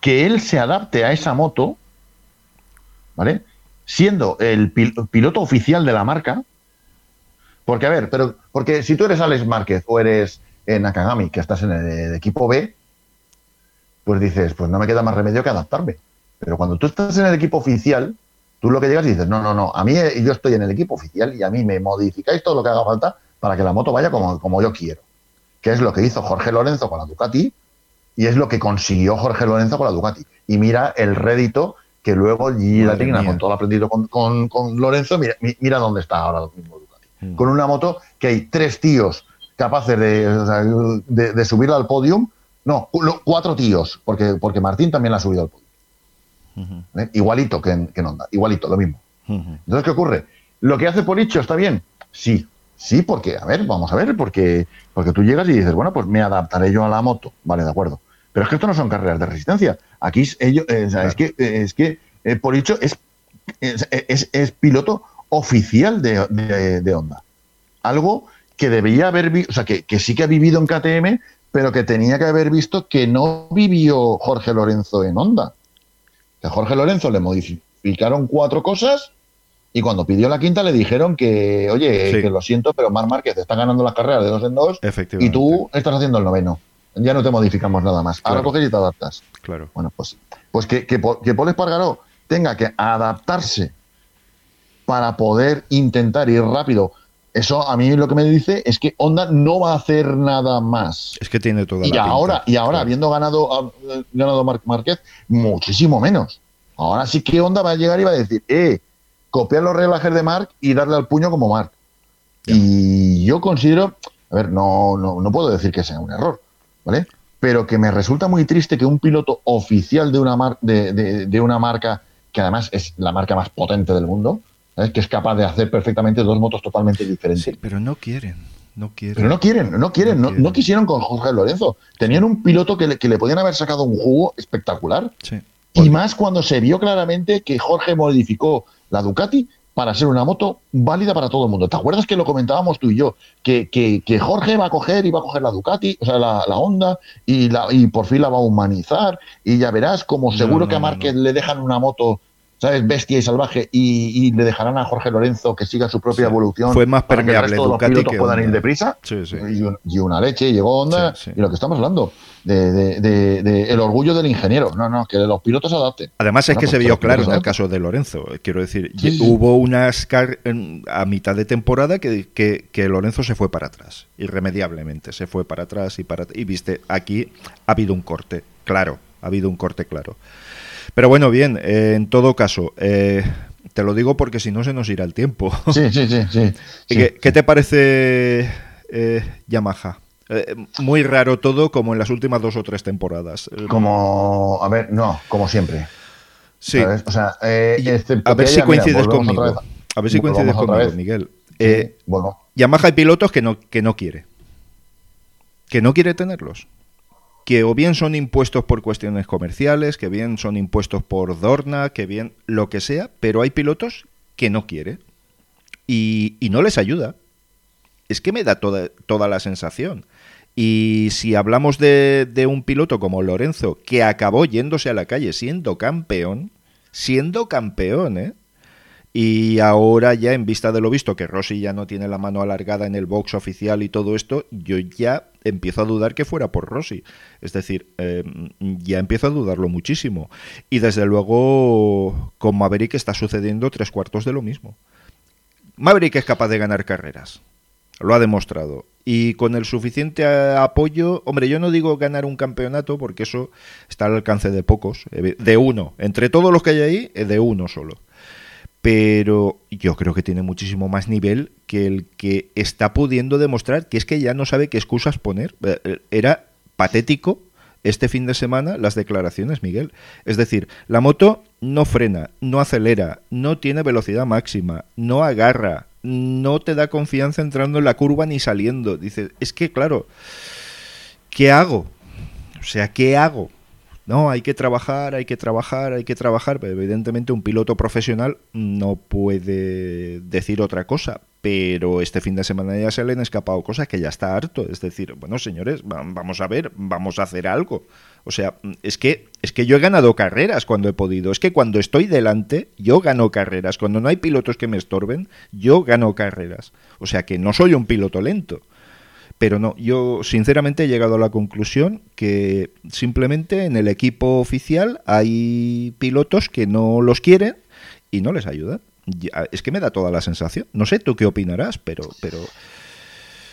que él se adapte a esa moto, ¿vale? Siendo el piloto oficial de la marca. Porque, a ver, pero, porque si tú eres Alex Márquez o eres en Nakagami, que estás en el, equipo B, pues dices, pues no me queda más remedio que adaptarme. Pero cuando tú estás en el equipo oficial, tú lo que llegas y dices, no, no, no, a mí yo estoy en el equipo oficial y a mí me modificáis todo lo que haga falta para que la moto vaya como, como yo quiero. Que es lo que hizo Jorge Lorenzo con la Ducati y es lo que consiguió Jorge Lorenzo con la Ducati. Y mira el rédito que luego la Tigna, con todo lo aprendido con, con, Lorenzo, mira, mira, dónde está ahora mismo Ducati. Mm. Con una moto que hay tres tíos capaces de, de, subirla al podium. No, cuatro tíos, porque, porque Martín también la ha subido al podium. ¿Eh? Igualito que en, que Honda, igualito, lo mismo. Entonces, ¿qué ocurre? ¿Lo que hace Policho está bien? Sí, sí, porque, a ver, vamos a ver, porque, porque tú llegas y dices, bueno, pues me adaptaré yo a la moto. Vale, de acuerdo. Pero es que esto no son carreras de resistencia. Aquí es, ellos, eh, es que, es que eh, Policho es, es, es, piloto oficial de, de, de Honda. Algo que debía haber visto, o sea, que, sí que ha vivido en KTM, pero que tenía que haber visto que no vivió Jorge Lorenzo en Honda. Que a Jorge Lorenzo le modificaron cuatro cosas y cuando pidió la quinta le dijeron que, oye, que lo siento, pero Mar Márquez está ganando las carreras de dos en dos y tú estás haciendo el noveno. Ya no te modificamos nada más. Ahora coges y te adaptas. Claro. Bueno, pues, pues que, que, que Paul Espargaró tenga que adaptarse para poder intentar ir rápido eso a mí lo que me dice es que Honda no va a hacer nada más. Es que tiene toda y la ahora Y ahora, habiendo ganado, ganado Marc Márquez, muchísimo menos. Ahora sí que Honda va a llegar y va a decir, eh, copiar los relajes de Marc y darle al puño como Marc. Y yo considero a ver, no, no, no puedo decir que sea un error, ¿vale? Pero que me resulta muy triste que un piloto oficial de una, mar de, de, una marca, que además es la marca más potente del mundo, que es capaz de hacer perfectamente dos motos totalmente diferentes. Sí, pero no quieren. No quieren. Pero no quieren, no quieren, no, quisieron con Jorge Lorenzo. Tenían un piloto que le, que le podían haber sacado un jugo espectacular. Sí. Y más cuando se vio claramente que Jorge modificó la Ducati para ser una moto válida para todo el mundo. ¿Te acuerdas que lo comentábamos tú y yo? Que, que, que Jorge va a coger y va a coger la Ducati, o sea, la, la Honda, y, la, y por fin la va a humanizar. Y ya verás, como seguro que a Márquez le dejan una moto ¿sabes? Bestia y salvaje y, le dejarán a Jorge Lorenzo que siga su propia evolución. Fue más permeable para que los pilotos puedan ir deprisa. y, una leche, llegó Honda y lo que estamos hablando. De, el orgullo del ingeniero. No, no, que los pilotos se adapten. Además es que se vio claro en el caso de Lorenzo. Quiero decir, hubo unas a mitad de temporada que, que, Lorenzo se fue para atrás, irremediablemente. Se fue para atrás y para y viste, aquí ha habido un corte, claro, ha habido un corte claro. Pero bueno, bien, eh, en todo caso, eh, te lo digo porque si no se nos irá el tiempo. Sí, sí, sí. sí, ¿Qué, te parece eh, Yamaha? muy raro todo como en las últimas dos o tres temporadas. Como, a ver, no, como siempre. Sí. O sea, a ver si coincides conmigo. a ver si coincides conmigo, Miguel. bueno. Yamaha hay pilotos que no, que no quiere. Que no quiere tenerlos que o bien son impuestos por cuestiones comerciales, que bien son impuestos por Dorna, que bien lo que sea, pero hay pilotos que no quiere y, no les ayuda. Es que me da toda, toda la sensación. Y si hablamos de, de, un piloto como Lorenzo, que acabó yéndose a la calle siendo campeón, siendo campeón, ¿eh? Y ahora ya en vista de lo visto que Rossi ya no tiene la mano alargada en el box oficial y todo esto, yo ya empiezo a dudar que fuera por Rossi. Es decir, eh, ya empiezo a dudarlo muchísimo. Y desde luego con Maverick está sucediendo tres cuartos de lo mismo. Maverick es capaz de ganar carreras. Lo ha demostrado. Y con el suficiente apoyo, hombre, yo no digo ganar un campeonato porque eso está al alcance de pocos, eh, de uno. Entre todos los que hay ahí, de uno solo pero yo creo que tiene muchísimo más nivel que el que está pudiendo demostrar que es que ya no sabe qué excusas poner. Eh, eh, era patético este fin de semana las declaraciones, Miguel. Es decir, la moto no frena, no acelera, no tiene velocidad máxima, no agarra, no te da confianza entrando en la curva ni saliendo. Dice, es que claro, ¿qué hago? O sea, ¿qué hago? No, hay que trabajar, hay que trabajar, hay que trabajar. Pero evidentemente un piloto profesional no puede decir otra cosa. Pero este fin de semana ya se le han escapado cosas que ya está harto. Es decir, bueno, señores, vamos a ver, vamos a hacer algo. O sea, es que, es que yo he ganado carreras cuando he podido. Es que cuando estoy delante, yo gano carreras. Cuando no hay pilotos que me estorben, yo gano carreras. O sea que no soy un piloto lento. Pero no, yo sinceramente he llegado a la conclusión que simplemente en el equipo oficial hay pilotos que no los quieren y no les ayudan. Es que me da toda la sensación. No sé tú qué opinarás, pero... pero...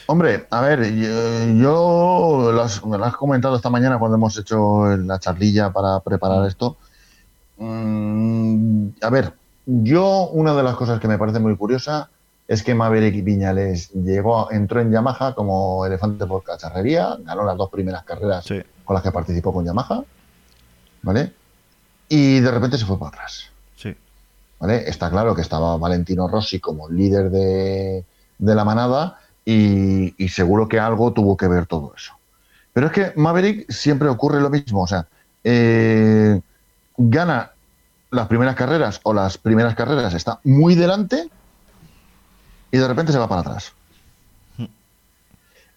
Hombre, a ver, yo, me lo has comentado esta mañana cuando hemos hecho la charlilla para preparar esto. Mm, a ver, yo una de las cosas que me parece muy curiosa es que Maverick Viñales llegó, entró en Yamaha como elefante por cacharrería, ganó las dos primeras carreras con las que participó con Yamaha, ¿vale? Y de repente se fue para atrás. Sí. ¿Vale? Está claro que estaba Valentino Rossi como líder de, la manada y, seguro que algo tuvo que ver todo eso. Pero es que Maverick siempre ocurre lo mismo, o sea, eh, gana las primeras carreras o las primeras carreras está muy delante y de repente se va para atrás.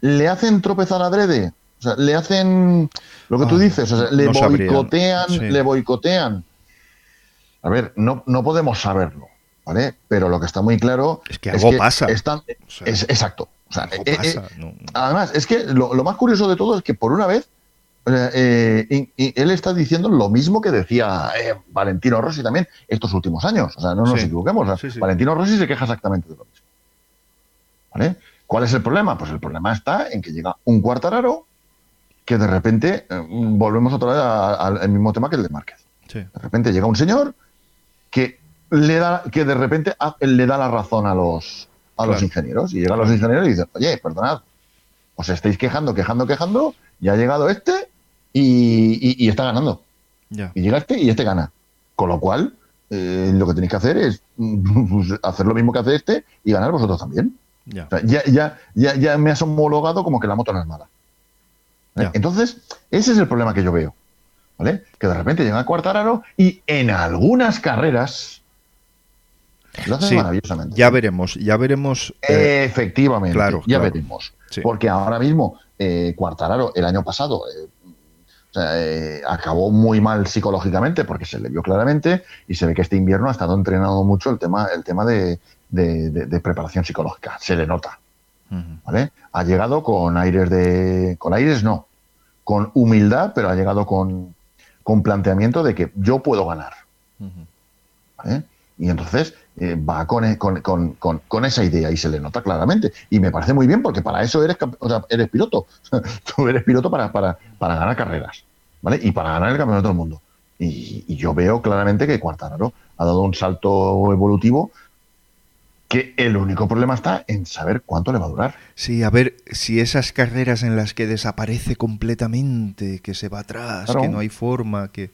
¿Le hacen tropezar a Drede? O sea, le hacen lo que tú ah, dices, o sea, le boicotean, le boicotean. A ver, no, no podemos saberlo, ¿vale? Pero lo que está muy claro es que algo pasa. Están, es, exacto. Eh, eh, además, es que lo, más curioso de todo es que por una vez eh, él está diciendo lo mismo que decía Valentino Rossi también estos últimos años. O sea, no nos equivoquemos. Valentino Rossi se queja exactamente de lo mismo. ¿Cuál es el problema? Pues el problema está en que llega un cuartararo que de repente eh, volvemos otra vez al mismo tema que el de Márquez. De repente llega un señor que le da, que de repente le da la razón a los a los ingenieros y llegan los ingenieros y dicen, oye, perdonad, os estáis quejando, quejando, quejando, y ha llegado este y, está ganando. Y llega este y este gana. Con lo cual, eh, lo que tenéis que hacer es pues, hacer lo mismo que hace este y ganar vosotros también. Ya. ya, ya, ya, me has homologado como que la moto no es mala. Entonces, ese es el problema que yo veo. ¿Vale? Que de repente llega a Cuartararo y en algunas carreras lo hace maravillosamente. Ya veremos, ya veremos. Eh, Efectivamente, claro, ya veremos. Porque ahora mismo, eh, Cuartararo, el año pasado, eh, eh, acabó muy mal psicológicamente porque se le vio claramente y se ve que este invierno ha estado entrenado mucho el tema, el tema de, preparación psicológica. Se le nota. ¿vale? Ha llegado con aires de. Con aires no. Con humildad, pero ha llegado con, con planteamiento de que yo puedo ganar. Y entonces eh, va e, con, con, con, con, esa idea y se le nota claramente. Y me parece muy bien porque para eso eres, o sea, eres piloto. Tú eres piloto para, para, para, ganar carreras ¿vale? y para ganar el campeonato del mundo. Y, yo veo claramente que Cuartararo ha dado un salto evolutivo que el único problema está en saber cuánto le va a durar. Sí, a ver si esas carreras en las que desaparece completamente, que se va atrás, que no hay forma, que...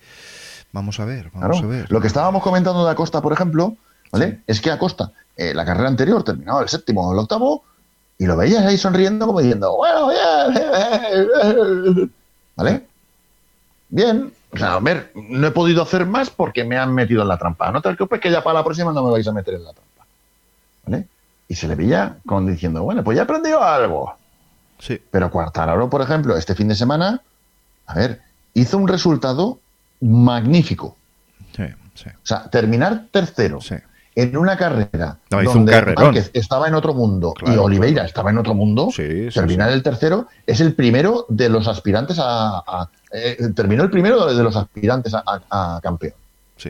Vamos a ver, vamos a ver. Lo que estábamos comentando de Acosta, por ejemplo, ¿vale? Es que Acosta, eh, la carrera anterior, terminaba el séptimo o el octavo, y lo veías ahí sonriendo como diciendo, bueno, bien, ¿vale? Bien, o sea, a ver, no he podido hacer más porque me han metido en la trampa. No te preocupes que ya para la próxima no me vais a meter en la trampa. ¿Vale? Y se le veía como diciendo, bueno, pues ya he aprendido algo. Sí. Pero Cuartararo, por ejemplo, este fin de semana, a ver, hizo un resultado magnífico. Sí, sí. O sea, terminar tercero en una carrera donde Márquez estaba en otro mundo y Oliveira estaba en otro mundo, terminar el tercero es el primero de los aspirantes a... Eh, terminó el primero de los aspirantes a, campeón.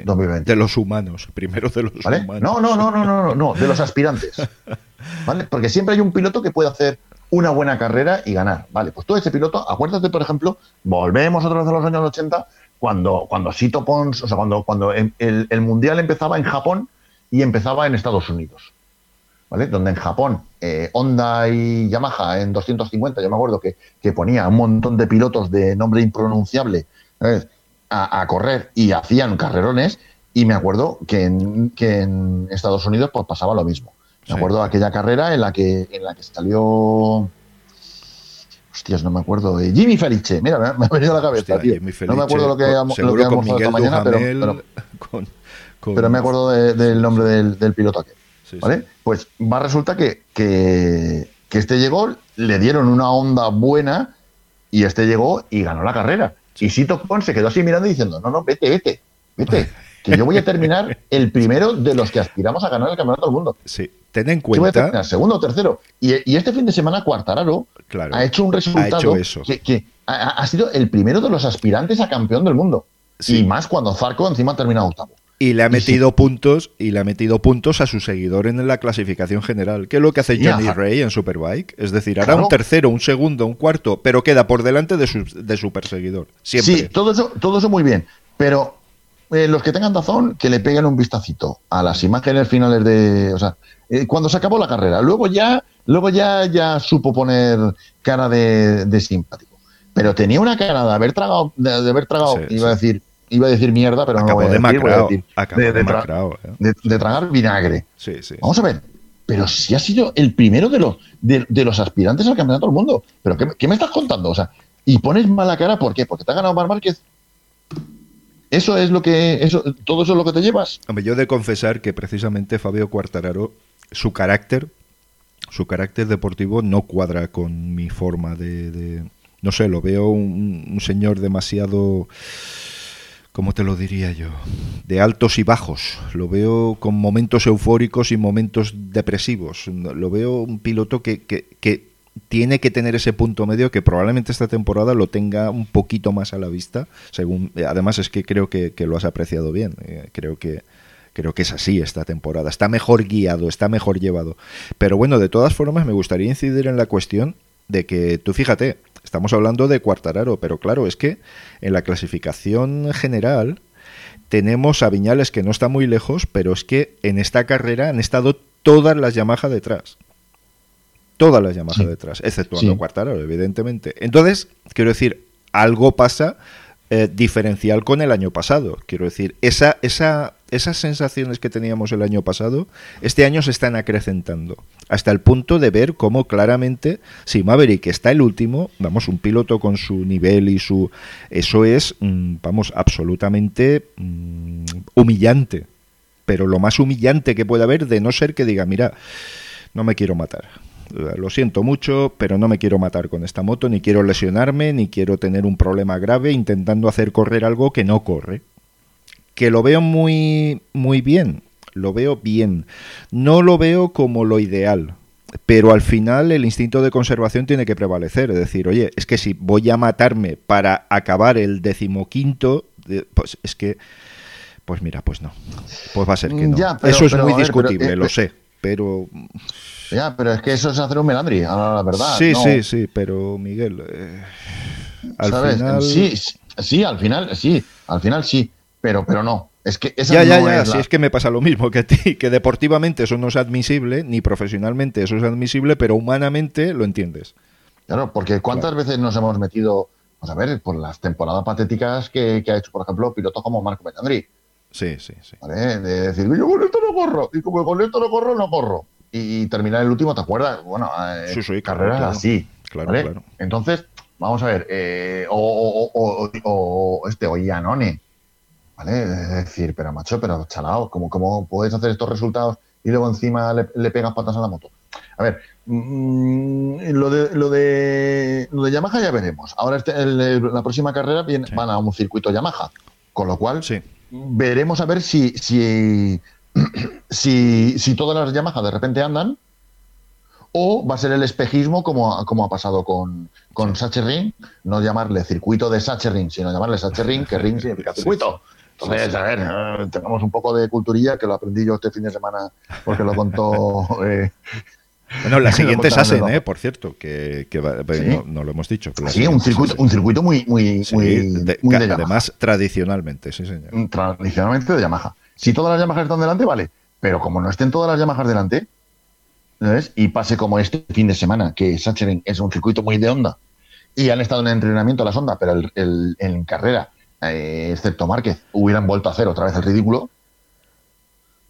2020. De los humanos, primero de los humanos. No, no, no, no, no, no, de los aspirantes. ¿Vale? Porque siempre hay un piloto que puede hacer una buena carrera y ganar. Vale, pues todo ese piloto, acuérdate, por ejemplo, volvemos otra vez a los años 80, cuando, cuando Sito Pons, o sea, cuando, cuando el, el, Mundial empezaba en Japón y empezaba en Estados Unidos. ¿Vale? Donde en Japón, eh, Honda y Yamaha en 250, yo me acuerdo que, que ponía un montón de pilotos de nombre impronunciable a, a, correr y hacían carrerones, y me acuerdo que en, que en Estados Unidos pues pasaba lo mismo. Me acuerdo de aquella carrera en la que, en la que salió Hostias, no me acuerdo. Jimmy Felice, mira, me, ha venido a la cabeza, tío. no me acuerdo lo que, lo que hemos esta mañana, pero, pero, me acuerdo del nombre del, piloto aquel. ¿Vale? Pues va, resulta que, que, este llegó, le dieron una onda buena y este llegó y ganó la carrera. Y Sito Pon se quedó así mirando y diciendo, no, no, vete, vete, vete, que yo voy a terminar el primero de los que aspiramos a ganar el campeonato del mundo. Sí, ten en cuenta. segundo o tercero. Y, este fin de semana, Cuartararo ha hecho un resultado que, ha, sido el primero de los aspirantes a campeón del mundo. Y más cuando Zarco encima ha terminado octavo. Y le ha metido puntos y le ha metido puntos a su seguidor en la clasificación general, que es lo que hace Johnny Ray en Superbike. Es decir, hará un tercero, un segundo, un cuarto, pero queda por delante de su, de su perseguidor. Siempre. Sí, todo eso, todo eso muy bien. Pero eh, los que tengan razón, que le peguen un vistacito a las imágenes finales de. O sea, eh, cuando se acabó la carrera. Luego ya, luego ya, ya supo poner cara de, simpático. Pero tenía una cara de haber tragado, de, haber tragado, iba a decir, iba a decir mierda, pero no voy a decir, de, de, de, tragar vinagre. Vamos a ver. Pero si ha sido el primero de los, de, los aspirantes al campeonato del mundo. ¿Pero qué, me estás contando? O sea, y pones mala cara, ¿por qué? Porque te ha ganado Mar Márquez. Eso es lo que, eso, todo eso es lo que te llevas. Hombre, yo de confesar que precisamente Fabio Cuartararo su carácter, su carácter deportivo no cuadra con mi forma de, no sé, lo veo un, señor demasiado, ¿cómo te lo diría yo? De altos y bajos. Lo veo con momentos eufóricos y momentos depresivos. Lo veo un piloto que, que, tiene que tener ese punto medio que probablemente esta temporada lo tenga un poquito más a la vista. Según, además es que creo que, que lo has apreciado bien. Eh, creo que Creo que es así esta temporada. Está mejor guiado, está mejor llevado. Pero bueno, de todas formas me gustaría incidir en la cuestión de que tú fíjate, estamos hablando de Cuartararo, pero claro, es que en la clasificación general tenemos a Viñales que no está muy lejos, pero es que en esta carrera han estado todas las Yamaha detrás. Todas las Yamaha detrás, exceptuando Cuartararo, evidentemente. Entonces, quiero decir, algo pasa eh, diferencial con el año pasado. Quiero decir, esa, esa, esas sensaciones que teníamos el año pasado, este año se están acrecentando. Hasta el punto de ver cómo claramente, si Maverick está el último, vamos, un piloto con su nivel y su. Eso es, mm, vamos, absolutamente mm, humillante. Pero lo más humillante que puede haber, de no ser que diga, mira, no me quiero matar lo siento mucho, pero no me quiero matar con esta moto, ni quiero lesionarme, ni quiero tener un problema grave intentando hacer correr algo que no corre. Que lo veo muy, muy bien, lo veo bien. No lo veo como lo ideal, pero al final el instinto de conservación tiene que prevalecer. Es decir, oye, es que si voy a matarme para acabar el decimoquinto, pues es que, pues mira, pues no. Pues va a ser que no. Eso es muy discutible, eh, lo eh, sé, pero ya, pero es que eso es hacer un melandri, la verdad. Sí, sí, sí, pero Miguel, eh, al final... Sí, sí, al final, sí, al final sí, pero, pero no. Es que esa ya, ya, ya, es sí, es que me pasa lo mismo que a ti, que deportivamente eso no es admisible, ni profesionalmente eso es admisible, pero humanamente lo entiendes. Claro, porque ¿cuántas veces nos hemos metido, vamos a ver, por las temporadas patéticas que, ha hecho, por ejemplo, pilotos como Marco Melandri? Sí, sí, sí. ¿Vale? De decir, yo con esto no corro, y como con esto no corro, no corro y terminar el último, ¿te acuerdas? Bueno, eh, carreras así. Claro, claro. Entonces, vamos a ver, eh, o, o, o, este, o Ianone, ¿vale? Es decir, pero macho, pero chalao, ¿cómo, ¿cómo puedes hacer estos resultados y luego encima le, pegas patas a la moto? A ver, mm, lo, de, lo, de, lo de Yamaha ya veremos. Ahora este, la próxima carrera viene, van a un circuito Yamaha, con lo cual sí. veremos a ver si, si si, si todas las Yamaha de repente andan, o va a ser el espejismo como, como ha pasado con, con Ring, no llamarle circuito de Ring, sino llamarle Ring, que Ring significa circuito. Entonces, a ver, eh, tengamos un poco de culturilla, que lo aprendí yo este fin de semana porque lo contó... Eh, bueno, la siguiente es Asen, eh, por cierto, que, no, lo hemos dicho. sí, un circuito, un circuito muy, muy, muy, Además, tradicionalmente, sí, señor. Tradicionalmente de Yamaha. Si todas las Yamahas están delante, vale. Pero como no estén todas las Yamahas delante, ¿sabes? y pase como este fin de semana, que Sacheren es un circuito muy de onda, y han estado en entrenamiento las ondas, pero el, en carrera, eh, excepto Márquez, hubieran vuelto a hacer otra vez el ridículo,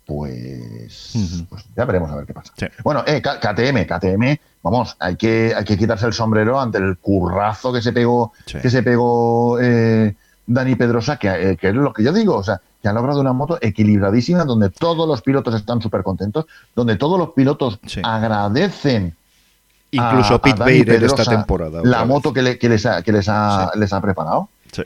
pues, pues ya veremos a ver qué pasa. Bueno, eh, KTM, KTM, vamos, hay que, hay que quitarse el sombrero ante el currazo que se pegó, que se pegó eh, Dani Pedrosa, que, eh, que, es lo que yo digo, o sea, que han logrado una moto equilibradísima, donde todos los pilotos están súper contentos, donde todos los pilotos agradecen. Incluso a, Pete Bader esta temporada. La moto que, les, ha, que les, ha, les ha preparado. Sí.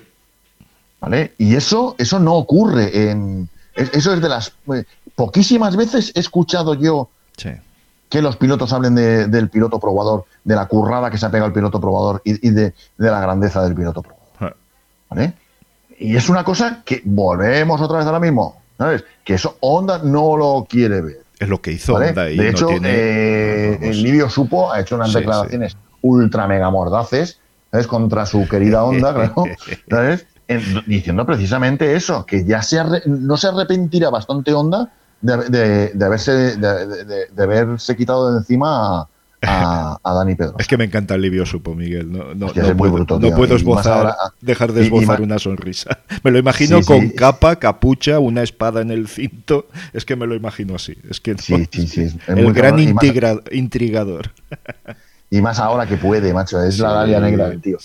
¿Vale? Y eso, eso no ocurre en. Eso es de las. Eh, poquísimas veces he escuchado yo que los pilotos hablen del piloto probador, de la currada que se ha pegado el piloto probador y, de, de, la grandeza del piloto probador. ¿Vale? Y es una cosa que volvemos otra vez a lo mismo, ¿sabes? Que eso Honda no lo quiere ver. Es lo que hizo Honda. Y de hecho, eh, el Livio Supo ha hecho unas declaraciones ultra mega mordaces, ¿sabes? Contra su querida Honda, ¿sabes? diciendo precisamente eso, que ya se no se arrepentirá bastante Honda de, de, haberse, de, de, haberse quitado de encima a, Dani Pedro. Es que me encanta el Livio Supo, Miguel. No, no, puedo esbozar, dejar de esbozar una sonrisa. Me lo imagino con capa, capucha, una espada en el cinto. Es que me lo imagino así. Es que el gran intrigador. Y más ahora que puede, macho. Es la Dalia negra del tío.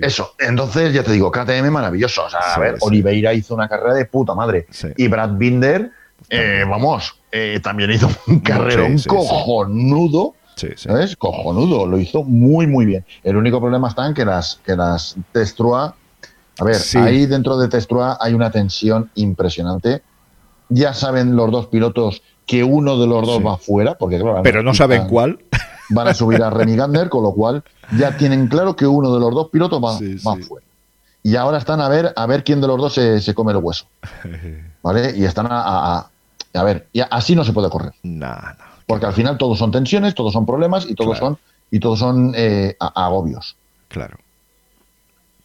Eso. Entonces, ya te digo, KTM maravilloso. O sea, a ver, Oliveira hizo una carrera de puta madre. Y Brad Binder, eh, vamos, eh, también hizo un carrerón cojonudo Sí, ¿Sabes? Cojonudo, lo hizo muy, muy bien. El único problema está en que las, que las Testrua. A ver, ahí dentro de Testrua hay una tensión impresionante. Ya saben los dos pilotos que uno de los dos va fuera, porque Pero no saben cuál. Van a subir a Remy Gander, con lo cual ya tienen claro que uno de los dos pilotos va, fuera. Y ahora están a ver a ver quién de los dos se, come el hueso. ¿Vale? Y están a, a, ver, y así no se puede correr. No, no. Porque al final todos son tensiones, todos son problemas y todos son y todos son eh, agobios. Claro.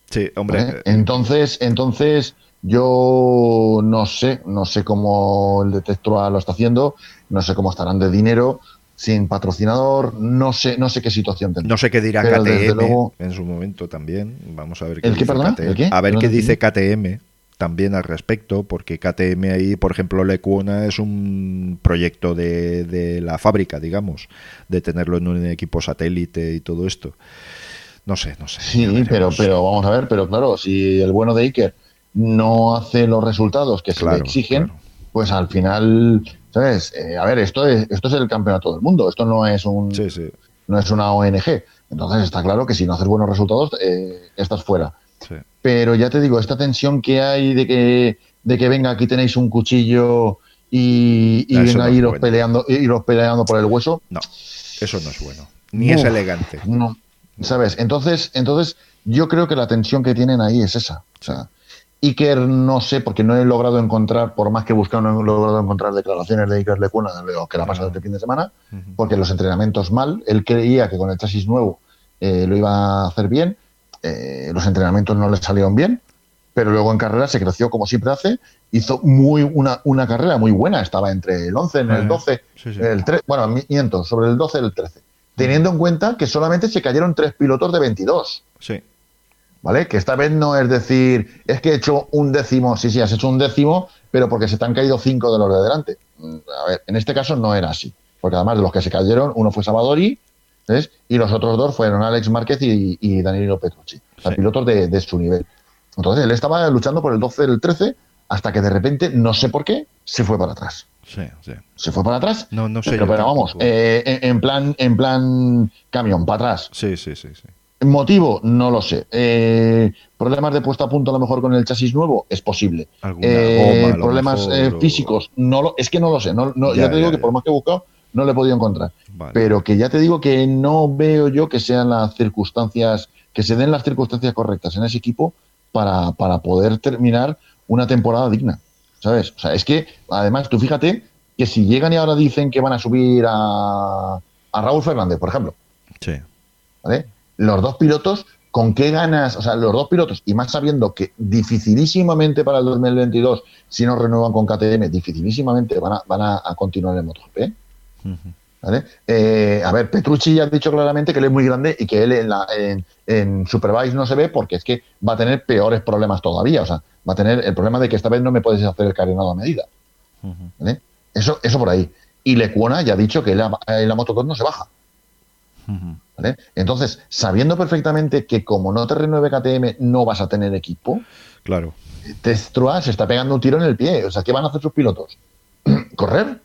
Sí, hombre. Eh, entonces, entonces yo no sé, no sé cómo el detector lo está haciendo, no sé cómo estarán de dinero, sin patrocinador, no sé, no sé qué situación tendrá. No sé qué dirá KTM en su momento también. Vamos a ver qué ¿El dice KTM. A ver qué dice KTM también al respecto, porque KTM ahí, por ejemplo, Lecuona es un proyecto de, de, la fábrica, digamos, de tenerlo en un equipo satélite y todo esto. No sé, no sé. Sí, pero, pero vamos a ver, pero claro, si el bueno de Iker no hace los resultados que se le exigen, pues al final, ¿sabes? Eh, a ver, esto es, esto es el campeonato del mundo, esto no es un no es una ONG. Entonces está claro que si no haces buenos resultados, eh, estás fuera. Pero ya te digo, esta tensión que hay de que, de que venga, aquí tenéis un cuchillo y, y venga a iros, peleando, iros peleando por el hueso. No, eso no es bueno. Ni es elegante. No. ¿Sabes? Entonces, entonces, yo creo que la tensión que tienen ahí es esa. O sea, Iker no sé, porque no he logrado encontrar, por más que he buscado, no he logrado encontrar declaraciones de Iker Lecuna de lo que le ha pasado este fin de semana, porque los entrenamientos mal, él creía que con el chasis nuevo eh, lo iba a hacer bien, eh, los entrenamientos no le salieron bien, pero luego en carrera se creció como siempre hace, hizo muy una, una carrera muy buena, estaba entre el 11, en el 12, el 3, bueno, miento, sobre el 12 y el 13, teniendo en cuenta que solamente se cayeron tres pilotos de 22. Sí. ¿Vale? Que esta vez no es decir, es que he hecho un décimo, sí, sí, has hecho un décimo, pero porque se te han caído cinco de los de delante. Mm, a ver, en este caso no era así, porque además de los que se cayeron, uno fue Y los otros dos fueron Alex Márquez y, Danilo Petrucci, o pilotos de, su nivel. Entonces él estaba luchando por el 12 del 13 hasta que de repente, no sé por qué, se fue para atrás. Sí, sí. Se fue para atrás. No, no sé. Pero, pero vamos, eh, en, plan, en plan camión, para atrás. Sí, sí, sí, sí. Motivo, no lo sé. Eh, problemas de puesta a punto a lo mejor con el chasis nuevo, es posible. Eh, problemas eh, físicos, no lo, es que no lo sé. No, ya, te digo que por más que he buscado, no lo he podido encontrar. Pero que ya te digo que no veo yo que sean las circunstancias, que se den las circunstancias correctas en ese equipo para, para poder terminar una temporada digna. ¿Sabes? O sea, es que, además, tú fíjate que si llegan y ahora dicen que van a subir a, a Raúl Fernández, por ejemplo. Sí. ¿Vale? los dos pilotos, ¿con qué ganas? O sea, los dos pilotos, y más sabiendo que dificilísimamente para el 2022, si no renuevan con KTM, dificilísimamente van a, van a, continuar en MotoGP. ¿Vale? Eh, a ver, Petrucci ya ha dicho claramente que él es muy grande y que él en, la, en, Superbike no se ve porque es que va a tener peores problemas todavía. O sea, va a tener el problema de que esta vez no me puedes hacer el carenado a medida. eso, eso por ahí. Y Lecuona ya ha dicho que la, la Moto 2 no se baja. Entonces, sabiendo perfectamente que como no te renueve KTM no vas a tener equipo, claro. Testrua se está pegando un tiro en el pie. O sea, ¿qué van a hacer sus pilotos? ¿Correr?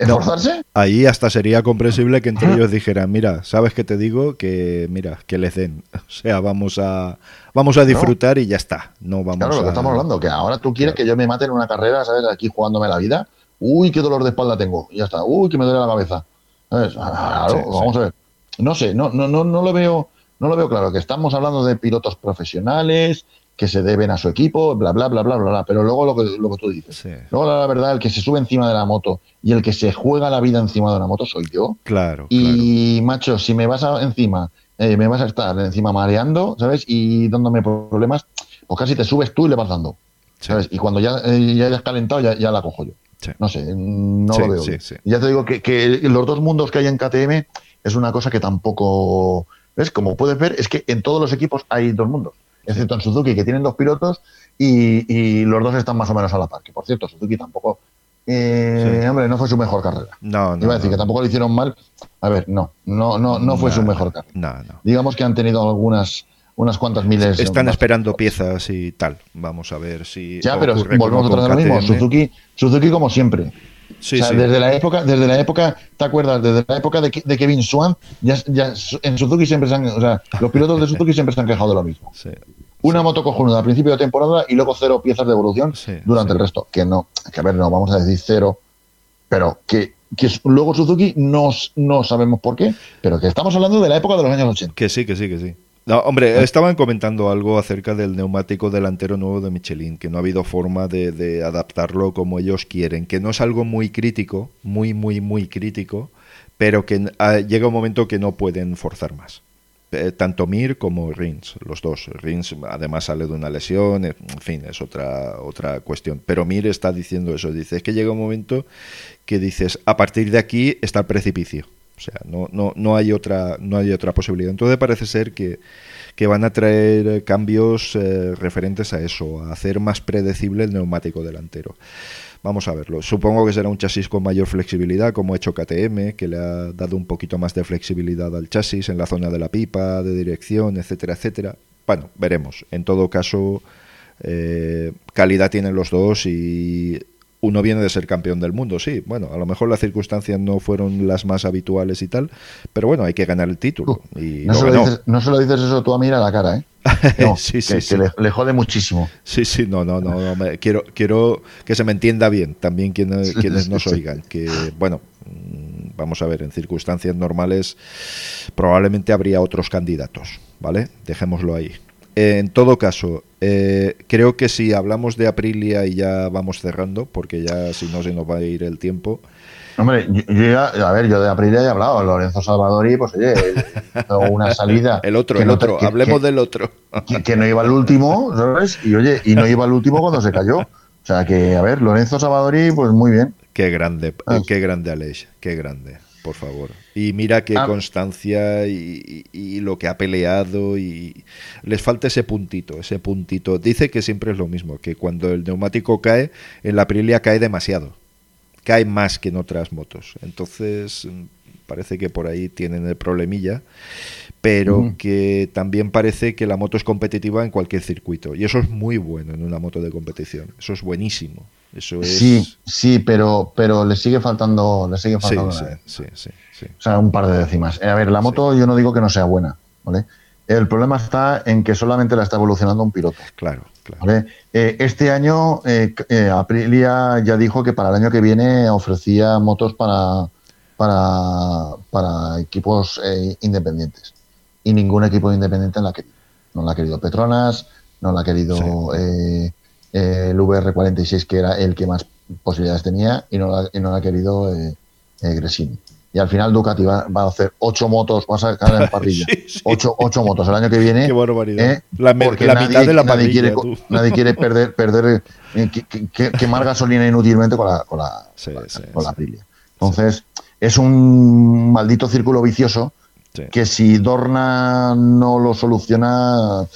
¿Esforzarse? ahí hasta sería comprensible que entre ellos dijeran, mira, ¿sabes qué te digo? Que mira, que les den. O sea, vamos a vamos a disfrutar y ya está. No vamos claro, lo que estamos hablando, que ahora tú quieres que yo me mate en una carrera, ¿sabes? Aquí jugándome la vida. Uy, qué dolor de espalda tengo. Y ya está. Uy, que me duele la cabeza. Claro, vamos a ver. No sé, no, no, no, no lo veo, no lo veo claro. Que estamos hablando de pilotos profesionales que se deben a su equipo, bla bla bla bla bla, bla. pero luego lo que, lo que tú dices. Luego la verdad, el que se sube encima de la moto y el que se juega la vida encima de la moto soy yo. Claro. Y macho, si me vas encima, eh, me vas a estar encima mareando, ¿sabes? Y dándome problemas, pues casi te subes tú y le vas dando. ¿Sabes? Y cuando ya, eh, ya hayas calentado, ya, ya la cojo yo. No sé, no lo veo. Ya te digo que, que, los dos mundos que hay en KTM es una cosa que tampoco. ¿Ves? Como puedes ver, es que en todos los equipos hay dos mundos, excepto en Suzuki, que tienen dos pilotos y, los dos están más o menos a la par. Que por cierto, Suzuki tampoco. Eh, hombre, no fue su mejor carrera. No, no. Iba a decir que tampoco lo hicieron mal. A ver, no, no, no, no fue su mejor carrera. No, no. Digamos que han tenido algunas unas cuantas miles. Están esperando piezas y tal. Vamos a ver si. Ya, pero volvemos otra vez lo mismo. Suzuki, Suzuki como siempre. Sí, desde la época, desde la época, ¿te acuerdas? Desde la época de, Kevin Swan, ya, ya, en Suzuki siempre se han, o sea, los pilotos de Suzuki siempre se han quejado de lo mismo. Una moto cojonuda al principio de temporada y luego cero piezas de evolución durante el resto. Que no, que a ver, no vamos a decir cero, pero que, que luego Suzuki no, no sabemos por qué, pero que estamos hablando de la época de los años 80. Que sí, que sí, que sí. No, hombre, estaban comentando algo acerca del neumático delantero nuevo de Michelin, que no ha habido forma de, adaptarlo como ellos quieren, que no es algo muy crítico, muy, muy, muy crítico, pero que ah, llega un momento que no pueden forzar más. Eh, tanto Mir como Rins, los dos. Rins además sale de una lesión, en fin, es otra, otra cuestión. Pero Mir está diciendo eso, dice, es que llega un momento que dices, a partir de aquí está el precipicio. O sea, no, no, no, hay, otra, no hay otra posibilidad. Entonces parece ser que, que van a traer cambios eh, referentes a eso, a hacer más predecible el neumático delantero. Vamos a verlo. Supongo que será un chasis con mayor flexibilidad, como ha hecho KTM, que le ha dado un poquito más de flexibilidad al chasis en la zona de la pipa, de dirección, etcétera, etcétera. Bueno, veremos. En todo caso, eh, calidad tienen los dos y uno viene de ser campeón del mundo, sí. Bueno, a lo mejor las circunstancias no fueron las más habituales y tal, pero bueno, hay que ganar el título. y no, se lo dices, no, se lo dices, eso tú a mí a la cara, ¿eh? sí, sí, sí. le, jode muchísimo. Sí, sí, no, no, no. quiero, quiero que se me entienda bien, también quienes, quienes nos oigan. Que, bueno, mm, vamos a ver, en circunstancias normales probablemente habría otros candidatos, ¿vale? Dejémoslo ahí. En todo caso, eh, creo que si hablamos de Aprilia y ya vamos cerrando, porque ya si no se nos va a ir el tiempo. Hombre, yo, a ver, yo de Aprilia he hablado, Lorenzo Salvadori, pues oye, una salida. el otro, el otro, hablemos del otro. Que, no iba al último, ¿sabes? Y oye, y no iba al último cuando se cayó. O sea que, a ver, Lorenzo Salvadori, pues muy bien. Qué grande, ah. qué grande Aleix, qué grande por favor. Y mira qué ah. constancia y, lo que ha peleado y les falta ese puntito, ese puntito. Dice que siempre es lo mismo, que cuando el neumático cae, en la Aprilia cae demasiado. Cae más que en otras motos. Entonces, parece que por ahí tienen el problemilla, pero que también parece que la moto es competitiva en cualquier circuito. Y eso es muy bueno en una moto de competición. Eso es buenísimo. Eso es... Sí, sí, pero, pero le sigue faltando, le sigue faltando sí, sí, sí, O sea, un par de décimas. Eh, a ver, la moto yo no digo que no sea buena, ¿vale? El problema está en que solamente la está evolucionando un piloto. Claro, claro. Eh, este año eh, Aprilia ya dijo que para el año que viene ofrecía motos para, para, para equipos independientes. Y ningún equipo independiente la ha querido. No la ha querido Petronas, no la ha querido el VR46, que era el que más posibilidades tenía, y no la, y no ha querido eh, eh, Gresini. Y al final Ducati va, a hacer ocho motos, va a sacar en parrilla. Ocho, ocho, motos el año que viene. Qué barbaridad. ¿eh? La, mitad de la nadie quiere, nadie quiere perder, perder que, quemar gasolina inútilmente con la, con la, con la Aprilia. Entonces, es un maldito círculo vicioso que si Dorna no lo soluciona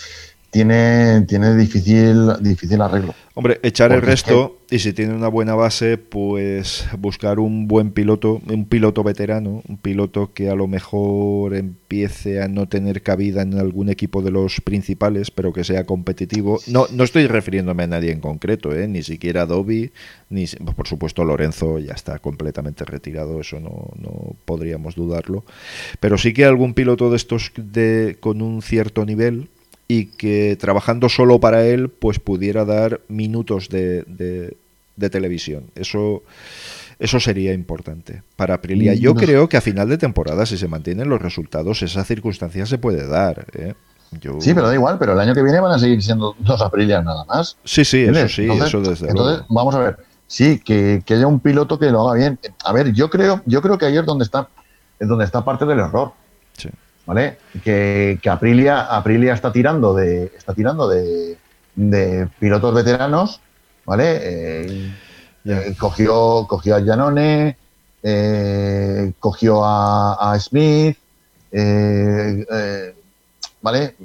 tiene, tiene difícil, difícil arreglo. Hombre, echar el resto y si tiene una buena base, pues buscar un buen piloto, un piloto veterano, un piloto que a lo mejor empiece a no tener cabida en algún equipo de los principales, pero que sea competitivo. No, no estoy refiriéndome a nadie en concreto, ¿eh? ni siquiera a Dobby, ni por supuesto Lorenzo ya está completamente retirado, eso no, no podríamos dudarlo. Pero sí que algún piloto de estos de, con un cierto nivel, y que trabajando solo para él pues pudiera dar minutos de, de, televisión. Eso, eso sería importante para Aprilia. Yo creo que a final de temporada, si se mantienen los resultados, esa circunstancia se puede dar. ¿eh? Sí, pero da igual, pero el año que viene van a seguir siendo dos Aprilias nada más. Sí, sí, eso sí, eso desde Entonces, vamos a ver, sí, que, que, haya un piloto que lo haga bien. A ver, yo creo, yo creo que ahí es donde está, es donde está parte del error. ¿Vale? Que, Aprilia, Aprilia está tirando de, está tirando de, pilotos veteranos, ¿vale? Eh, eh, cogió, cogió a Janone, eh, cogió a, Smith, ¿vale?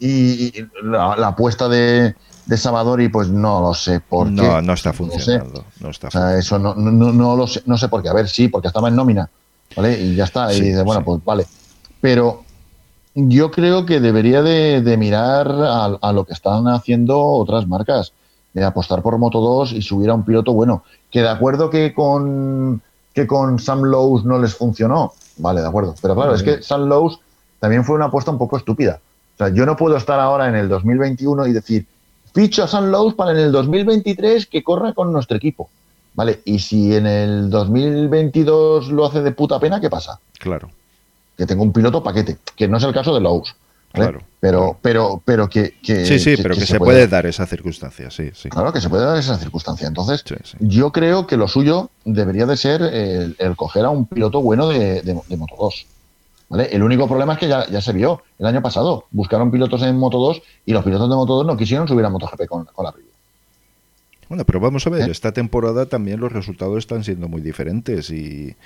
Y, la, apuesta de, de Salvadori, pues no lo sé por qué. No, no está funcionando. No, está eso no, no, no, lo sé, no sé por qué. A ver, sí, porque estaba en nómina, ¿vale? Y ya está. y dice, bueno, pues vale. Pero yo creo que debería de, mirar a, lo que están haciendo otras marcas, de apostar por Moto 2 y subir a un piloto bueno. Que de acuerdo que con, que con Sam Lowe's no les funcionó, vale, de acuerdo. Pero claro, es que Sam Lowe's también fue una apuesta un poco estúpida. O sea, yo no puedo estar ahora en el 2021 y decir, ficho a Sam Lowe's para en el 2023 que corra con nuestro equipo. ¿Vale? Y si en el 2022 lo hace de puta pena, ¿qué pasa? Claro que tengo un piloto paquete, que no es el caso de Lowe's. Claro, pero, pero, pero que, sí, sí, pero que, se, puede, dar esa circunstancia, sí, sí. Claro que se puede dar esa circunstancia. Entonces, yo creo que lo suyo debería de ser el, coger a un piloto bueno de, Moto 2. ¿vale? El único problema es que ya, se vio el año pasado. Buscaron pilotos en Moto 2 y los pilotos de Moto 2 no quisieron subir a MotoGP con, con la previa. Bueno, pero vamos a ver, ¿Eh? esta temporada también los resultados están siendo muy diferentes y,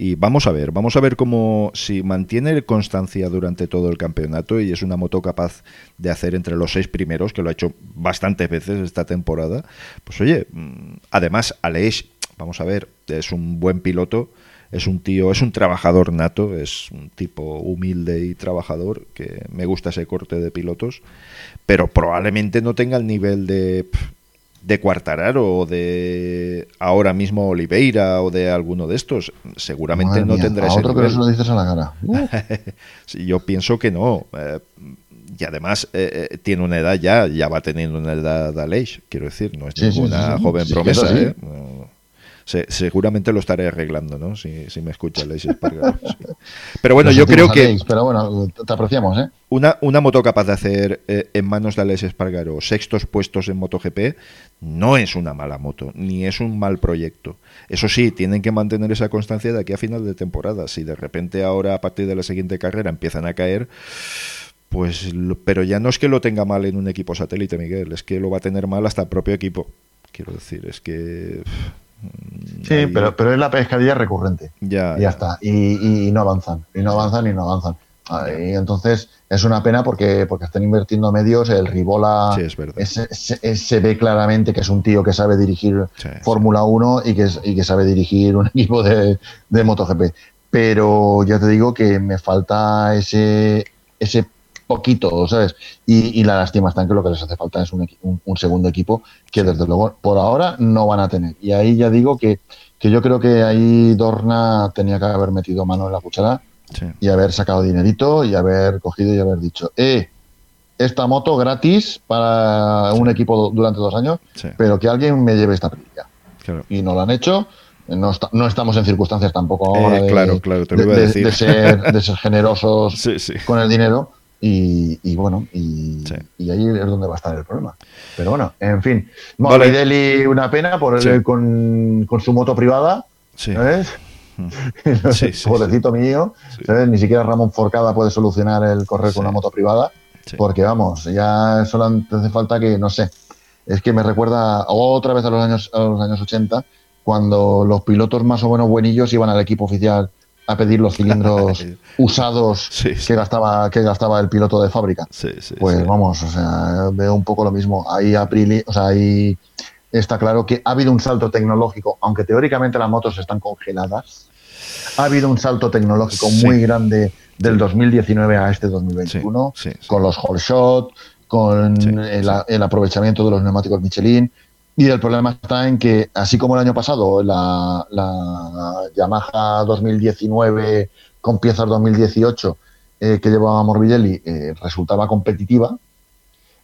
y, vamos a ver, vamos a ver cómo si mantiene constancia durante todo el campeonato y es una moto capaz de hacer entre los seis primeros, que lo ha hecho bastantes veces esta temporada, pues oye, mm, además Aleix, vamos a ver, es un buen piloto, es un tío, es un trabajador nato, es un tipo humilde y trabajador, que me gusta ese corte de pilotos, pero probablemente no tenga el nivel de de Cuartararo o de ahora mismo Oliveira o de alguno de estos. Seguramente no tendrá ese otro que lo dices a la cara. yo pienso que no. Eh, y además eh, eh, tiene una edad ya, ya va teniendo una edad de Aleix, quiero decir, no es ninguna joven promesa. ¿eh? Seguramente lo estaré arreglando, ¿no? Si, me escucha Aleix Espargaro. Pero bueno, yo creo que. pero bueno, te apreciamos, ¿eh? Una, una moto capaz de hacer eh, en manos de Aleix Espargaro sextos puestos en MotoGP no es una mala moto, ni es un mal proyecto. Eso sí, tienen que mantener esa constancia de aquí a final de temporada. Si de repente ahora, a partir de la siguiente carrera, empiezan a caer pues pero ya no es que lo tenga mal en un equipo satélite, Miguel, es que lo va a tener mal hasta el propio equipo. Quiero decir, es que Sí, pero, pero es la pescadilla recurrente. Ya, y ya está. Y, no avanzan, y no avanzan, y no avanzan. Y entonces es una pena porque, porque están invirtiendo medios. El Ribola se, ve claramente que es un tío que sabe dirigir Fórmula 1 y que, y que sabe dirigir un equipo de, de MotoGP. Pero ya te digo que me falta ese, ese poquito, ¿sabes? Y, la lástima está en que lo que les hace falta es un, segundo equipo que desde luego por ahora no van a tener. Y ahí ya digo que, que yo creo que ahí Dorna tenía que haber metido mano en la cuchara y haber sacado dinerito y haber cogido y haber dicho, eh, esta moto gratis para un equipo durante dos años, pero que alguien me lleve esta película. Y no lo han hecho. No, no, estamos en circunstancias tampoco eh, ahora de, claro, claro, de, ser, de ser generosos con el dinero y, bueno, y, ahí es donde va a estar el problema. Pero bueno, en fin. Morbidelli, una pena por con, su moto privada. ¿Sabes? Mm. Pobrecito mío. ¿sabes? Ni siquiera Ramón Forcada puede solucionar el correr con una moto privada. Porque vamos, ya solo hace falta que, no sé, es que me recuerda otra vez a los años, a los años 80, cuando los pilotos más o menos buenillos iban al equipo oficial a pedir los cilindros usados que gastaba que gastaba el piloto de fábrica. pues vamos, o sea, veo un poco lo mismo. Ahí Aprili, o sea, ahí está claro que ha habido un salto tecnológico, aunque teóricamente las motos están congeladas. Ha habido un salto tecnológico muy grande del 2019 a este 2021 con los whole shot, con el aprovechamiento de los neumáticos Michelin y el problema está en que, así como el año pasado, la, Yamaha 2019 con piezas 2018 eh, que llevaba Morbidelli eh, resultaba competitiva,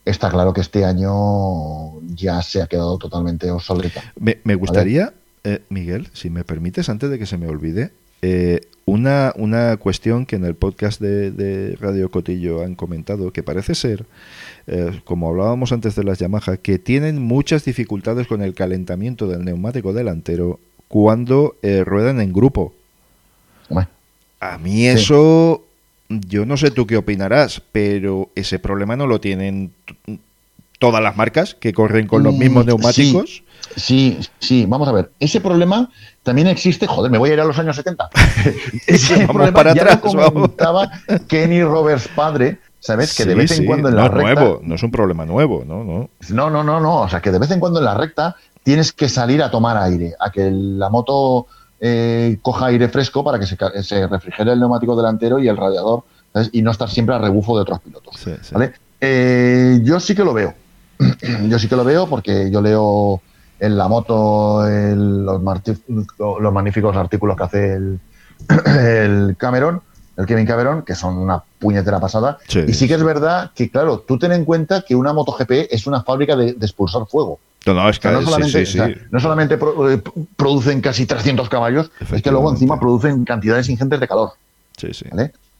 está claro que este año ya se ha quedado totalmente obsoleta. Me, gustaría, eh, Miguel, si me permites, antes de que se me olvide, una, una cuestión que en el podcast de Radio Cotillo han comentado, que parece ser eh, como hablábamos antes de las Yamaha, que tienen muchas dificultades con el calentamiento del neumático delantero cuando eh, ruedan en grupo. A mí eso, yo no sé tú qué opinarás, pero ese problema no lo tienen todas las marcas que corren con los mm, mismos neumáticos. Sí, sí, vamos a ver. Ese problema también existe, joder, me voy a ir a los años 70. ese problema para ya atrás, lo comentaba Kenny Roberts padre ¿sabes? Que de vez en cuando en la recta. Nuevo, no es un problema nuevo, ¿no? ¿no? No, no, no, no. O sea, que de vez en cuando en la recta tienes que salir a tomar aire, a que la moto eh, coja aire fresco para que se, se, refrigere el neumático delantero y el radiador, ¿sabes? Y no estar siempre a rebufo de otros pilotos. ¿vale? Eh, yo sí que lo veo. yo sí que lo veo porque yo leo en la moto los, los magníficos artículos que hace el, el Cameron el Kevin Cameron, que son una puñetera pasada. y sí que es verdad que, claro, tú ten en cuenta que una MotoGP es una fábrica de, expulsar fuego. No, no, es que, no solamente, no solamente eh, producen casi 300 caballos, es que luego encima producen cantidades ingentes de calor. Sí, sí.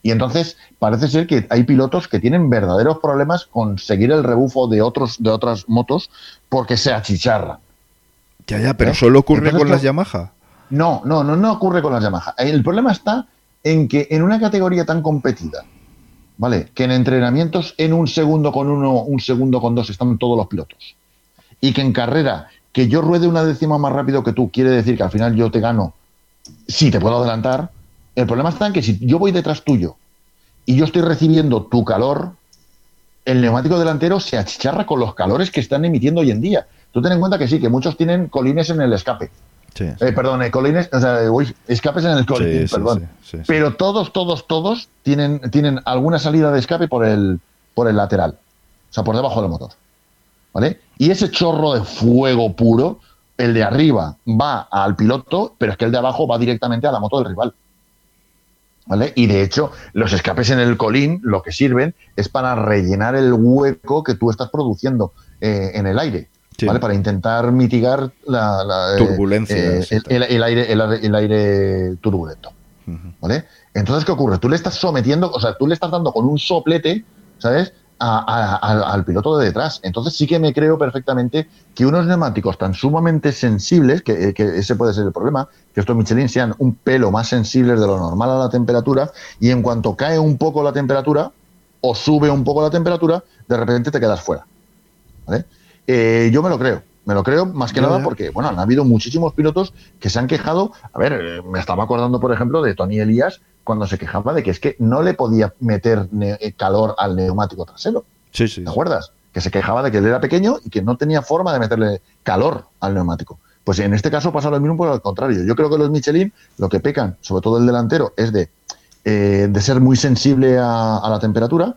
Y entonces parece ser que hay pilotos que tienen verdaderos problemas con seguir el rebufo de otros de otras motos porque se achicharran. Ya, ya, pero ¿Eh? solo ocurre con las Yamaha. No, no, no, no ocurre con las Yamaha. El problema está en que en una categoría tan competida, ¿vale? Que en entrenamientos en un segundo con uno, un segundo con dos están todos los pilotos. Y que en carrera, que yo ruede una décima más rápido que tú, quiere decir que al final yo te gano si te puedo adelantar. El problema está en que si yo voy detrás tuyo y yo estoy recibiendo tu calor, el neumático delantero se achicharra con los calores que están emitiendo hoy en día. Tú ten en cuenta que sí, que muchos tienen colines en el escape. Eh, perdón, eh, colines, o sea, escapes en el colín, perdón. Pero todos, todos, todos tienen, tienen alguna salida de escape por el, por el lateral, o sea, por debajo del motor. ¿Vale? Y ese chorro de fuego puro, el de arriba va al piloto, pero es que el de abajo va directamente a la moto del rival. ¿Vale? Y de hecho, los escapes en el colín lo que sirven es para rellenar el hueco que tú estás produciendo eh, en el aire. ¿Vale? Para intentar mitigar la, eh, turbulencia. Eh, el, aire, el, aire turbulento. ¿Vale? Entonces, ¿qué ocurre? Tú le estás sometiendo, o sea, tú le estás dando con un soplete, ¿sabes? al piloto de detrás. Entonces sí que me creo perfectamente que unos neumáticos tan sumamente sensibles, que, que, ese puede ser el problema, que estos Michelin sean un pelo más sensibles de lo normal a la temperatura, y en cuanto cae un poco la temperatura, o sube un poco la temperatura, de repente te quedas fuera. ¿Vale? Eh, yo me lo creo. Me lo creo más que nada porque, bueno, han habido muchísimos pilotos que se han quejado. A ver, eh, me estaba acordando, por ejemplo, de Tony Elías cuando se quejaba de que es que no le podía meter eh, calor al neumático trasero. Sí, sí. ¿Te acuerdas? Que se quejaba de que él era pequeño y que no tenía forma de meterle calor al neumático. Pues en este caso pasa lo mismo por el contrario. Yo creo que los Michelin lo que pecan, sobre todo el delantero, es de, de ser muy sensible a la temperatura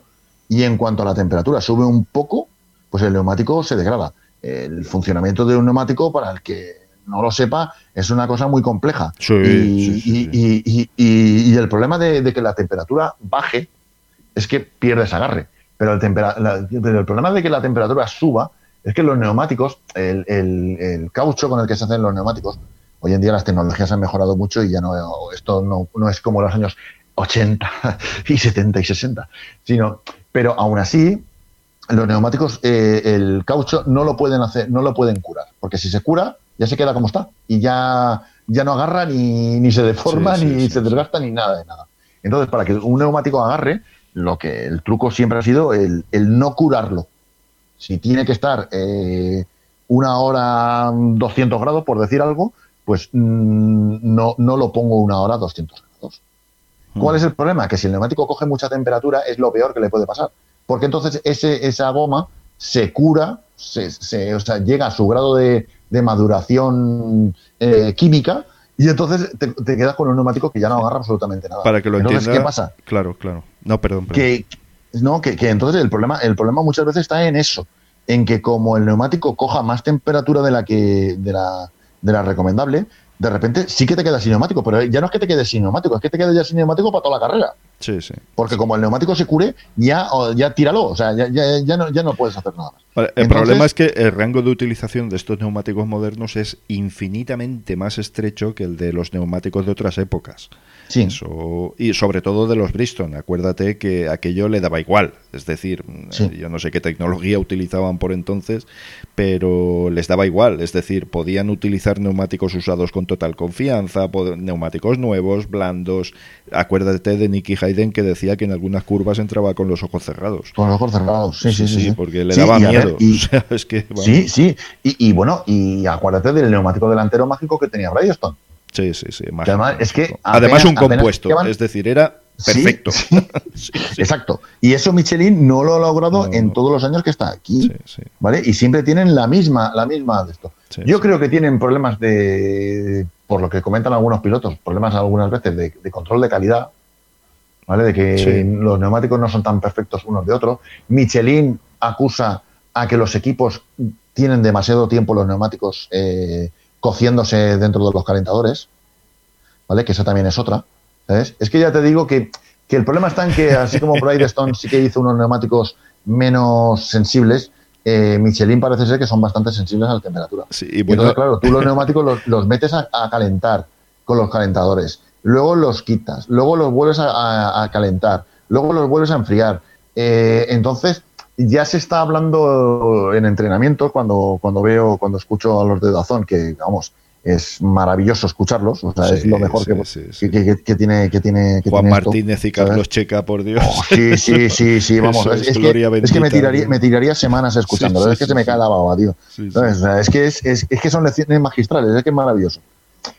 y en cuanto a la temperatura sube un poco, pues el neumático se degrada. El funcionamiento de un neumático, para el que no lo sepa, es una cosa muy compleja. y, el problema de, que la temperatura baje es que pierdes agarre. Pero el, el problema de que la temperatura suba es que los neumáticos, el, caucho con el que se hacen los neumáticos, hoy en día las tecnologías han mejorado mucho y ya no esto no, no es como los años 80 y 70 y 60, sino, pero aún así los neumáticos, eh, el caucho no lo pueden hacer, no lo pueden curar, porque si se cura, ya se queda como está y ya, ya no agarra ni, ni se deforma, ni se desgasta, ni nada de nada. Entonces, para que un neumático agarre, lo que el truco siempre ha sido el, no curarlo. Si tiene que estar eh, una hora 200 grados, por decir algo, pues mm, no, no lo pongo una hora 200 grados. ¿Cuál mm. es el problema? Que si el neumático coge mucha temperatura, es lo peor que le puede pasar porque entonces ese, esa goma se cura, se, o sea, llega a su grado de, maduración eh, química y entonces te, quedas con un neumático que ya no agarra absolutamente nada. Para que lo entonces, ¿qué pasa? Claro, claro. No, perdón. Que, no, que, entonces el problema, el problema muchas veces está en eso, en que como el neumático coja más temperatura de la que de la, de la recomendable, de repente sí que te quedas sin neumático, pero ya no es que te quedes sin neumático, es que te quedas ya sin neumático para toda la carrera. Sí, sí. Porque como el neumático se cure, ya, ya tíralo, o sea, ya, ya, ya, no, ya no puedes hacer nada más. el problema es que el rango de utilización de estos neumáticos modernos es infinitamente más estrecho que el de los neumáticos de otras épocas. Sí. y sobre todo de los Bristol. Acuérdate que aquello le daba igual. Es decir, yo no sé qué tecnología utilizaban por entonces, pero les daba igual. Es decir, podían utilizar neumáticos usados con total confianza, neumáticos nuevos, blandos. Acuérdate de Nicky Hayden que decía que en algunas curvas entraba con los ojos cerrados. Con los ojos cerrados, sí, sí, sí. porque le daba miedo. Sí, sí. Y, bueno, y acuérdate del neumático delantero mágico que tenía Bridgestone. Sí, sí, sí. además, es que además un compuesto, es decir, era perfecto. Exacto. Y eso Michelin no lo ha logrado en todos los años que está aquí, ¿vale? Y siempre tienen la misma, la misma de esto. Yo creo que tienen problemas de, por lo que comentan algunos pilotos, problemas algunas veces de, control de calidad, ¿vale? De que los neumáticos no son tan perfectos unos de otros. Michelin acusa a que los equipos tienen demasiado tiempo los neumáticos eh, cociéndose dentro de los calentadores, ¿vale? Que esa también es otra. ¿sabes? Es que ya te digo que, el problema está en que, así como Bridgestone sí que hizo unos neumáticos menos sensibles, eh, Michelin parece ser que son bastante sensibles a la temperatura. y Entonces, claro, tú los neumáticos los, metes a, calentar con los calentadores, luego los quitas, luego los vuelves a, calentar, luego los vuelves a enfriar. Eh, entonces, ya se está hablando en entrenamiento cuando, cuando veo, cuando escucho a los de Dazón que, vamos, es maravilloso escucharlos, o sea, es lo mejor que, que, tiene que tiene Juan Martínez y Carlos Checa, por Dios. Oh, sí, sí, sí, sí, vamos, es, que, me tiraría, me tiraría semanas escuchando, es que se me cae la baba, tío. es que es, que son lecciones magistrales, es que es maravilloso.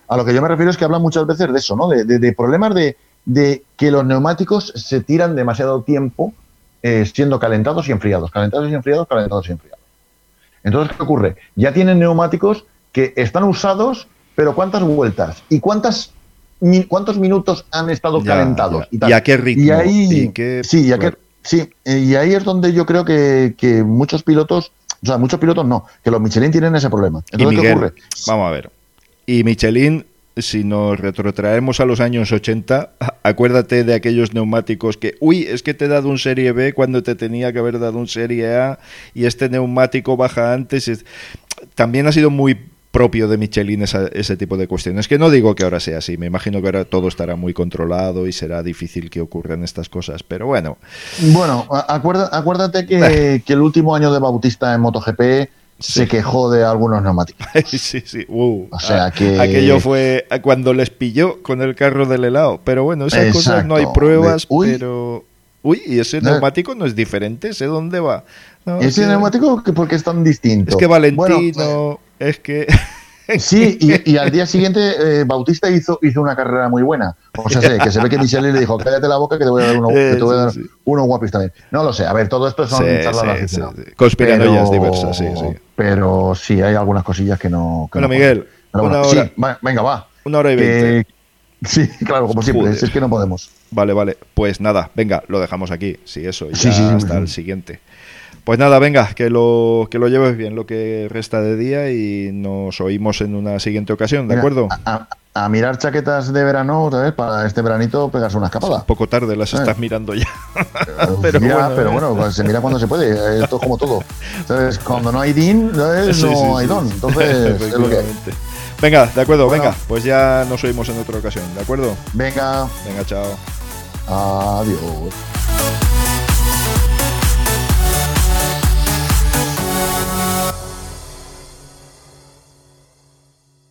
A lo que yo me refiero es que habla muchas veces de eso, ¿no? De, problemas de, de, que los neumáticos se tiran demasiado tiempo eh, siendo calentados y enfriados, calentados y enfriados, calentados y enfriados. Entonces, ¿qué ocurre? Ya tienen neumáticos que están usados, pero ¿cuántas vueltas? ¿Y cuántas cuántos minutos han estado calentados? Y, a qué ritmo? Y ahí, sí, sí, y ahí es donde yo creo que, muchos pilotos, o sea, muchos pilotos no, que los Michelin tienen ese problema. Entonces, ¿qué ocurre? Vamos a ver. Y Michelin si nos retrotraemos a los años 80, acuérdate de aquellos neumáticos que, uy, es que te he dado un Serie B cuando te tenía que haber dado un Serie A y este neumático baja antes. También ha sido muy propio de Michelin ese tipo de cuestiones. Que no digo que ahora sea así, me imagino que ahora todo estará muy controlado y será difícil que ocurran estas cosas, pero bueno. Bueno, acuérdate que, que el último año de Bautista en MotoGP se quejó de algunos neumáticos. sí, sí. Uh, o sea ah, que... Aquello fue cuando les pilló con el carro del helado. Pero bueno, esas cosas no hay pruebas, pero... Uy, y ese neumático no es diferente, sé dónde va. ese neumático, ¿por qué es tan distinto? Es que Valentino, es que... Sí, y, al día siguiente eh, Bautista hizo, hizo una carrera muy buena. O sea, sé, que se ve que Michelin le dijo, cállate la boca que te voy a dar uno, que te voy a dar uno guapis también. No lo sé, a ver, todo esto son charlas sí, Conspiranoias diversas, sí, sí. Pero sí, hay algunas cosillas que no... bueno, Miguel, una hora. Sí, venga, va. Una hora y veinte. sí, claro, como siempre, es que no podemos. Vale, vale. Pues nada, venga, lo dejamos aquí. Sí, eso, ya hasta el siguiente. Pues nada, venga, que lo, que lo lleves bien lo que resta de día y nos oímos en una siguiente ocasión, ¿de acuerdo? A, mirar chaquetas de verano, ¿sabes? Para este veranito pegarse una escapada. Un poco tarde las estás mirando ya. pero, bueno, pero bueno, pues se mira cuando se puede. Esto es como todo. Entonces, cuando no hay DIN, no hay DON. Entonces, es lo que Venga, de acuerdo, venga. Pues ya nos oímos en otra ocasión, ¿de acuerdo? Venga. Venga, chao. Adiós.